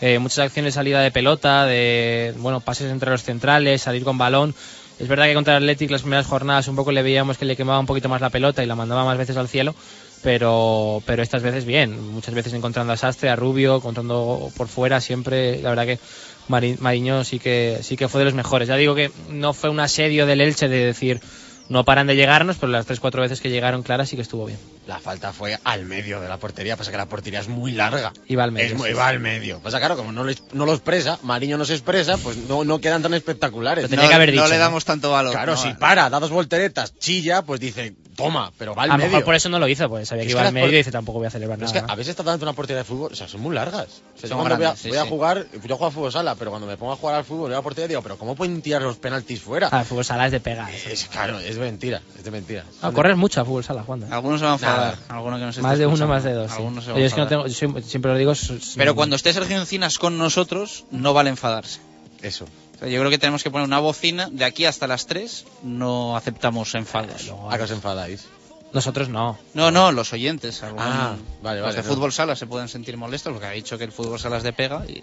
eh, muchas acciones de salida de pelota, de bueno pases entre los centrales, salir con balón. Es verdad que contra el Athletic las primeras jornadas un poco le veíamos que le quemaba un poquito más la pelota y la mandaba más veces al cielo, pero, pero estas veces bien, muchas veces encontrando a Sastre, a Rubio, encontrando por fuera siempre, la verdad que Mari- Mariño sí que, sí que fue de los mejores. Ya digo que no fue un asedio del Elche de decir no paran de llegarnos, pero las tres cuatro veces que llegaron claras sí que estuvo bien. La falta fue al medio de la portería, pasa que la portería es muy larga. Iba al medio. Es muy, sí. va al medio. Pasa claro, como no, le- no lo expresa, Mariño no se expresa, pues no, no quedan tan espectaculares. Lo tenía que haber no le ¿no? damos tanto valor. Claro, ¿no? si para, da dos volteretas, chilla, pues dice, toma, pero va al A lo mejor por eso no lo hizo, pues sabía Es que iba al medio por- y dice tampoco voy a celebrar Pero es nada. que a veces está dando una portería de fútbol, o sea, son muy largas. O sea, yo Son cuando voy a, sí, voy a jugar, yo juego a fútbol sala, pero cuando me pongo a jugar al fútbol, voy a la portería, digo, pero ¿cómo pueden tirar los penaltis fuera? Ah, el fútbol sala es de pegar. Es, claro, es mentira, es de mentira. Ah, corres mucho a fútbol sala, Juan. Algunos se van a enfadar. Nada. Alguno que nos esté Más de uno, más de dos. sí. Algunos se van a Yo es que no enfadar. tengo, yo soy- siempre lo digo. Pero cuando esté Sergio Encinas con nosotros, no vale enfadarse. Eso. O sea, yo creo que tenemos que poner una bocina de aquí hasta las 3. No aceptamos enfados. luego- ¿A que os enfadáis? Nosotros no. No, no, los oyentes. algún- Ah, vale, los vale, de no. fútbol sala se pueden sentir molestos porque ha dicho que el fútbol sala es de pega y,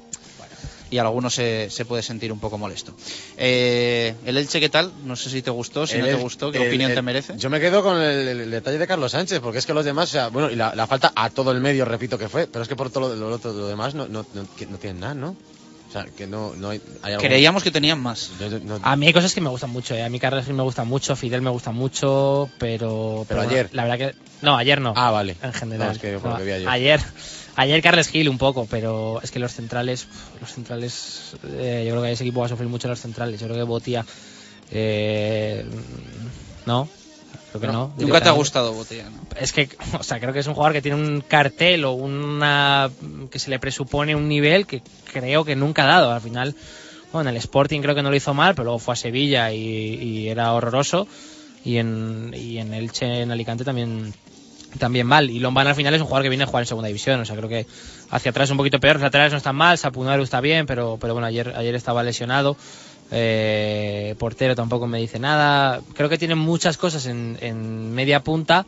y algunos se, se puede sentir un poco molesto. Eh, ¿El Elche qué tal? No sé si te gustó, si no te gustó, ¿qué el- opinión el- te merece? Yo me quedo con el, el detalle de Carlos Sánchez, porque es que los demás, o sea, bueno, y la, la falta a todo el medio, repito que fue, pero es que por todo lo, lo otro- lo demás no, no, no, que no tienen nada, ¿no? O sea, que no, no hay, hay algo- Creíamos que tenían más. Yo- yo- no- A mí hay cosas que me gustan mucho. eh. A mí Carles Gil me gusta mucho, Fidel me gusta mucho, pero. Pero ayer. La verdad que. No, ayer no. Ah, vale. En general. No, es que por lo que vi ayer. ayer. Ayer Carles Gil un poco, pero es que los centrales. Los centrales. eh, yo creo que ese equipo va a sufrir mucho los centrales. Yo creo que Botía. Eh, no. Creo que no. Nunca te ha gustado Botella, ¿no? Es que, o sea, creo que es un jugador que tiene un cartel o una. que se le presupone un nivel que creo que nunca ha dado. Al final, Bueno, en el Sporting creo que no lo hizo mal, pero luego fue a Sevilla y, y era horroroso. Y en, y en Elche, en Alicante también también mal. Y Lombán al final es un jugador que viene a jugar en segunda división. O sea, creo que hacia atrás es un poquito peor. Los laterales no están mal, Sapunaru está bien, pero, pero bueno, ayer, ayer estaba lesionado. Eh, portero tampoco me dice nada. Creo que tiene muchas cosas en, en media punta,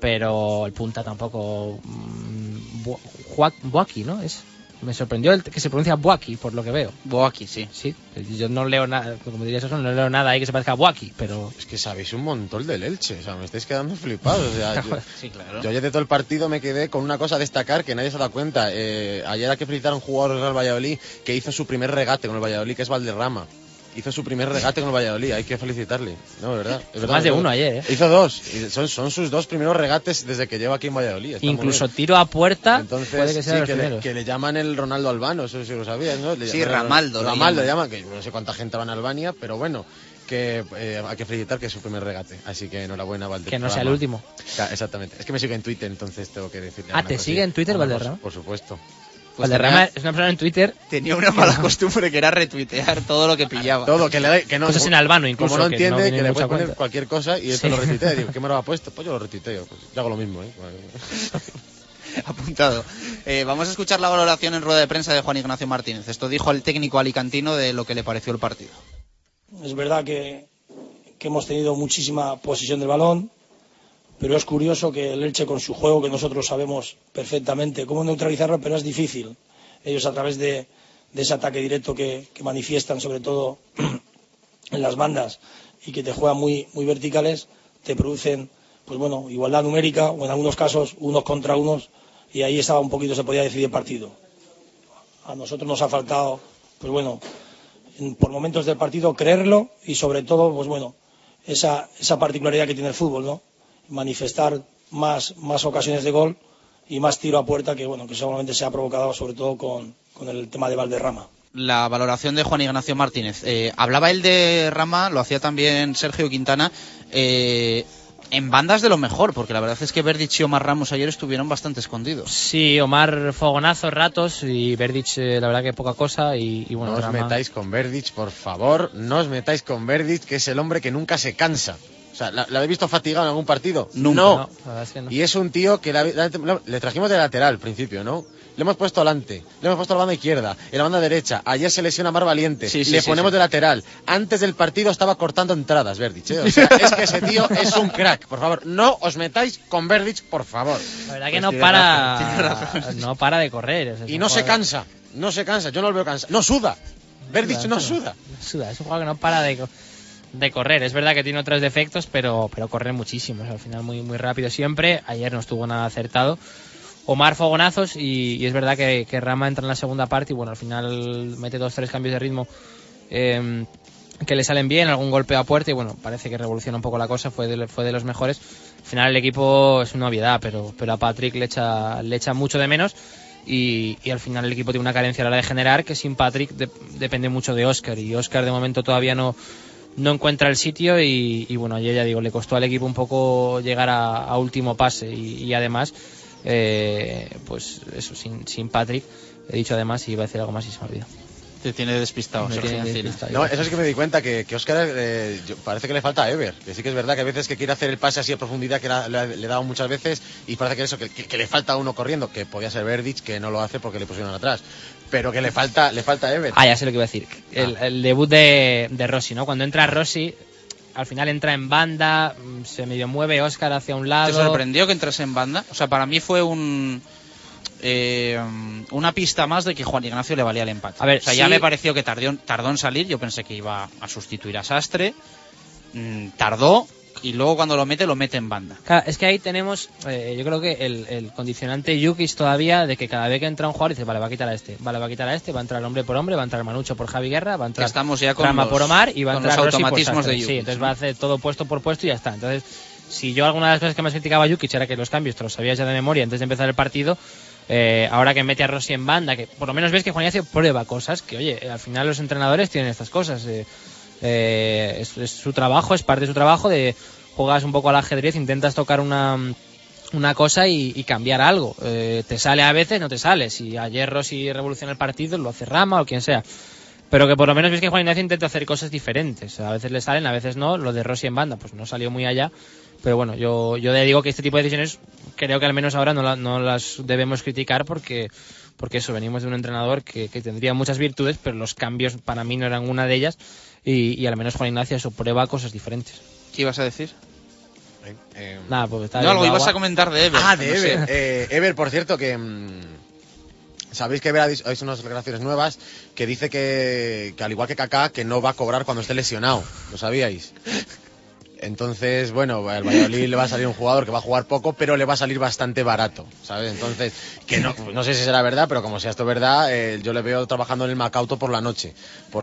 pero el punta tampoco. mm, Bu- Buak- Buaki, ¿no? Es, me sorprendió el que se pronuncia Buaki, por lo que veo. Buaki, sí. Sí, yo no leo nada, como dirías eso, no leo nada ahí que se parezca a Buaki, pero. Es que sabéis un montón del Elche, o sea, me estáis quedando flipados. O sea, yo, Sí, claro. yo ayer de todo el partido me quedé con una cosa a destacar que nadie se da cuenta. Eh, ayer hay que felicitar a un jugador del Real Valladolid que hizo su primer regate con el Valladolid, que es Valderrama. Hizo su primer regate con el Valladolid, hay que felicitarle. No, verdad. es verdad, Más de uno ayer, ¿eh? Hizo dos. y son, son sus dos primeros regates desde que lleva aquí en Valladolid. está Incluso tiro a puerta Entonces, puede que sea sí, que, le, primeros. que le llaman el Ronaldo Albano, eso sí lo sabías, ¿no? Le Sí, llaman- Ramaldo Ramaldo le llaman. que no sé cuánta gente va en Albania, pero bueno, que eh, hay que felicitar que es su primer regate. Así que enhorabuena, Valderrama. Que no sea el último. Exactamente. Es que me sigue en Twitter, entonces tengo que decirle. Ah, ¿te sigue en Twitter, Valderrama? Por supuesto. Pues Valderrama tenía- es una persona en Twitter. Tenía una mala costumbre que era retuitear todo lo que pillaba. Todo, que le da- que no, Cosas en albano, incluso, Como no que entiende, no que, le puedes poner cualquier cosa y esto Sí. lo retuitea. Y digo, ¿qué me lo ha puesto? Pues yo lo retuiteo. Pues yo hago lo mismo, ¿eh? Apuntado. Eh, vamos a escuchar la valoración en rueda de prensa de Juan Ignacio Martínez. Esto dijo el técnico alicantino de lo que le pareció el partido. Es verdad que, que hemos tenido muchísima posesión del balón, pero es curioso que el Elche con su juego, que nosotros sabemos perfectamente cómo neutralizarlo, pero es difícil. Ellos a través de, ese ataque directo que, manifiestan, sobre todo en las bandas, y que te juegan muy, verticales, te producen, pues bueno, igualdad numérica, o en algunos casos unos contra unos, y ahí estaba un poquito, se podía decidir el partido. A nosotros nos ha faltado, pues bueno, en- por momentos del partido creerlo y sobre todo pues bueno esa, esa particularidad que tiene el fútbol no manifestar más, más ocasiones de gol y más tiro a puerta que bueno que seguramente se ha provocado sobre todo con, con el tema de Valderrama La valoración de Juan Ignacio Martínez. Eh, hablaba él de Rama, lo hacía también Sergio Quintana. eh, en bandas de lo mejor, porque la verdad es que Verdic y Omar Ramos ayer estuvieron bastante escondidos. Sí, Omar fogonazos, ratos y Verdic, eh, la verdad que poca cosa. Y, y bueno, no os Rama- metáis con Verdic, por favor. No os metáis con Verdic, que es el hombre que nunca se cansa. O sea, ¿la, la habéis visto fatigado en algún partido? Nunca. No. No, la verdad es que no. Y es un tío que la- la- le trajimos de lateral al principio, ¿no? Le hemos puesto adelante, le hemos puesto a la banda izquierda, en la banda derecha. Ayer se lesiona Mar Valiente, Sí, sí, le sí, ponemos sí. de lateral. Antes del partido estaba cortando entradas, Verdic. ¿eh? O sea, es que ese tío es un crack. Por favor, no os metáis con Verdic, por favor. La verdad que Pues no para, no para de correr. es Y no se cansa, no se cansa. Yo no lo veo cansado. No suda. Verdic no suda. Suda, es un jugador que no para de, de correr. Es verdad que tiene otros defectos, pero, pero corre muchísimo. al final muy, muy rápido siempre. Ayer no estuvo nada acertado. Omar fogonazos y, es verdad que, Rama entra en la segunda parte y bueno, al final mete dos, tres cambios de ritmo eh, que le salen bien, algún golpe a puerta y bueno, parece que revoluciona un poco la cosa, fue de, fue de los mejores. Al final el equipo es una obviedad, pero, pero a Patrick le echa, le echa mucho de menos y, y al final el equipo tiene una carencia a la hora de generar que sin Patrick de- depende mucho de Oscar y Oscar de momento todavía no, no encuentra el sitio y, y, bueno, ayer ya digo, le costó al equipo un poco llegar a, a último pase y, y además, eh, pues eso, sin, sin Patrick, he dicho además y iba a decir algo más y se me olvidó. Te tiene despistado, Me Sergio tiene Encina. despistado. No, eso sí que me di cuenta que, que Oscar eh, yo- parece que le falta a Ever. Que sí que es verdad que a veces que quiere hacer el pase así a profundidad que la- la- le he dado muchas veces y parece que eso, que, que- que le falta uno corriendo, que podía ser Verdic, que no lo hace porque le pusieron atrás. Pero que le falta, le falta a Ever. Ah, ya sé lo que iba a decir. El, el debut de, de Rossi, ¿no? Cuando entra Rossi, al final entra en banda, mm, se medio mueve Oscar hacia un lado. ¿Te sorprendió que entrase en banda? O sea, para mí fue un eh, una pista más de que Juan Ignacio le valía el empate. A ver, o sea, sí. ya me pareció que tardó, tardó en salir. Yo pensé que iba a sustituir a Sastre. Mm, tardó y luego cuando lo mete, lo mete en banda. Claro, es que ahí tenemos, eh, yo creo que el, el condicionante Yukis todavía de que cada vez que entra un jugador dice, vale, va a quitar a este, vale, va a quitar a este, va a entrar hombre por hombre, va a entrar Manucho por Javi Guerra, va a entrar estamos ya con Rama los- por Omar y va a entrar los por automatismos de Yukis, Sí, entonces va a hacer todo puesto por puesto y ya está. Entonces, si yo alguna de las cosas que más criticaba a Jukic era que los cambios te los sabías ya de memoria antes de empezar el partido, eh, ahora que mete a Rossi en banda, que por lo menos ves que Juan Ignacio prueba cosas, que oye, al final los entrenadores tienen estas cosas. eh, eh, es, es su trabajo, es parte de su trabajo de juegas un poco al ajedrez, intentas tocar una, una cosa y, y cambiar algo. Eh, te sale a veces, no te sale. Si ayer Rossi revoluciona el partido, lo hace Rama o quien sea. pero que por lo menos ves que Juan Ignacio intenta hacer cosas diferentes. A veces le salen, a veces no. Lo de Rossi en banda, pues no salió muy allá. Pero bueno, yo, yo le digo que este tipo de decisiones creo que al menos ahora no, la- no las debemos criticar porque, porque eso, venimos de un entrenador que, que tendría muchas virtudes, pero los cambios para mí no eran una de ellas. Y, y al menos Juan Ignacio eso prueba cosas diferentes. ¿Qué ibas a decir? Eh, Nada, pues está No, algo ibas agua. a comentar de Ever. Ah, de no. Ever. Eh, Ever, por cierto, que... mm, Sabéis que Ever ha hecho unas declaraciones nuevas que dice que, que al igual que Kaká, que no va a cobrar cuando esté lesionado. ¿Lo sabíais? Entonces, bueno, al Valladolid le va a salir un jugador que va a jugar poco, pero le va a salir bastante barato, ¿sabes? Entonces, que no, no sé si será verdad, pero como sea esto verdad, eh, yo le veo trabajando en el Macauto por la noche. Por-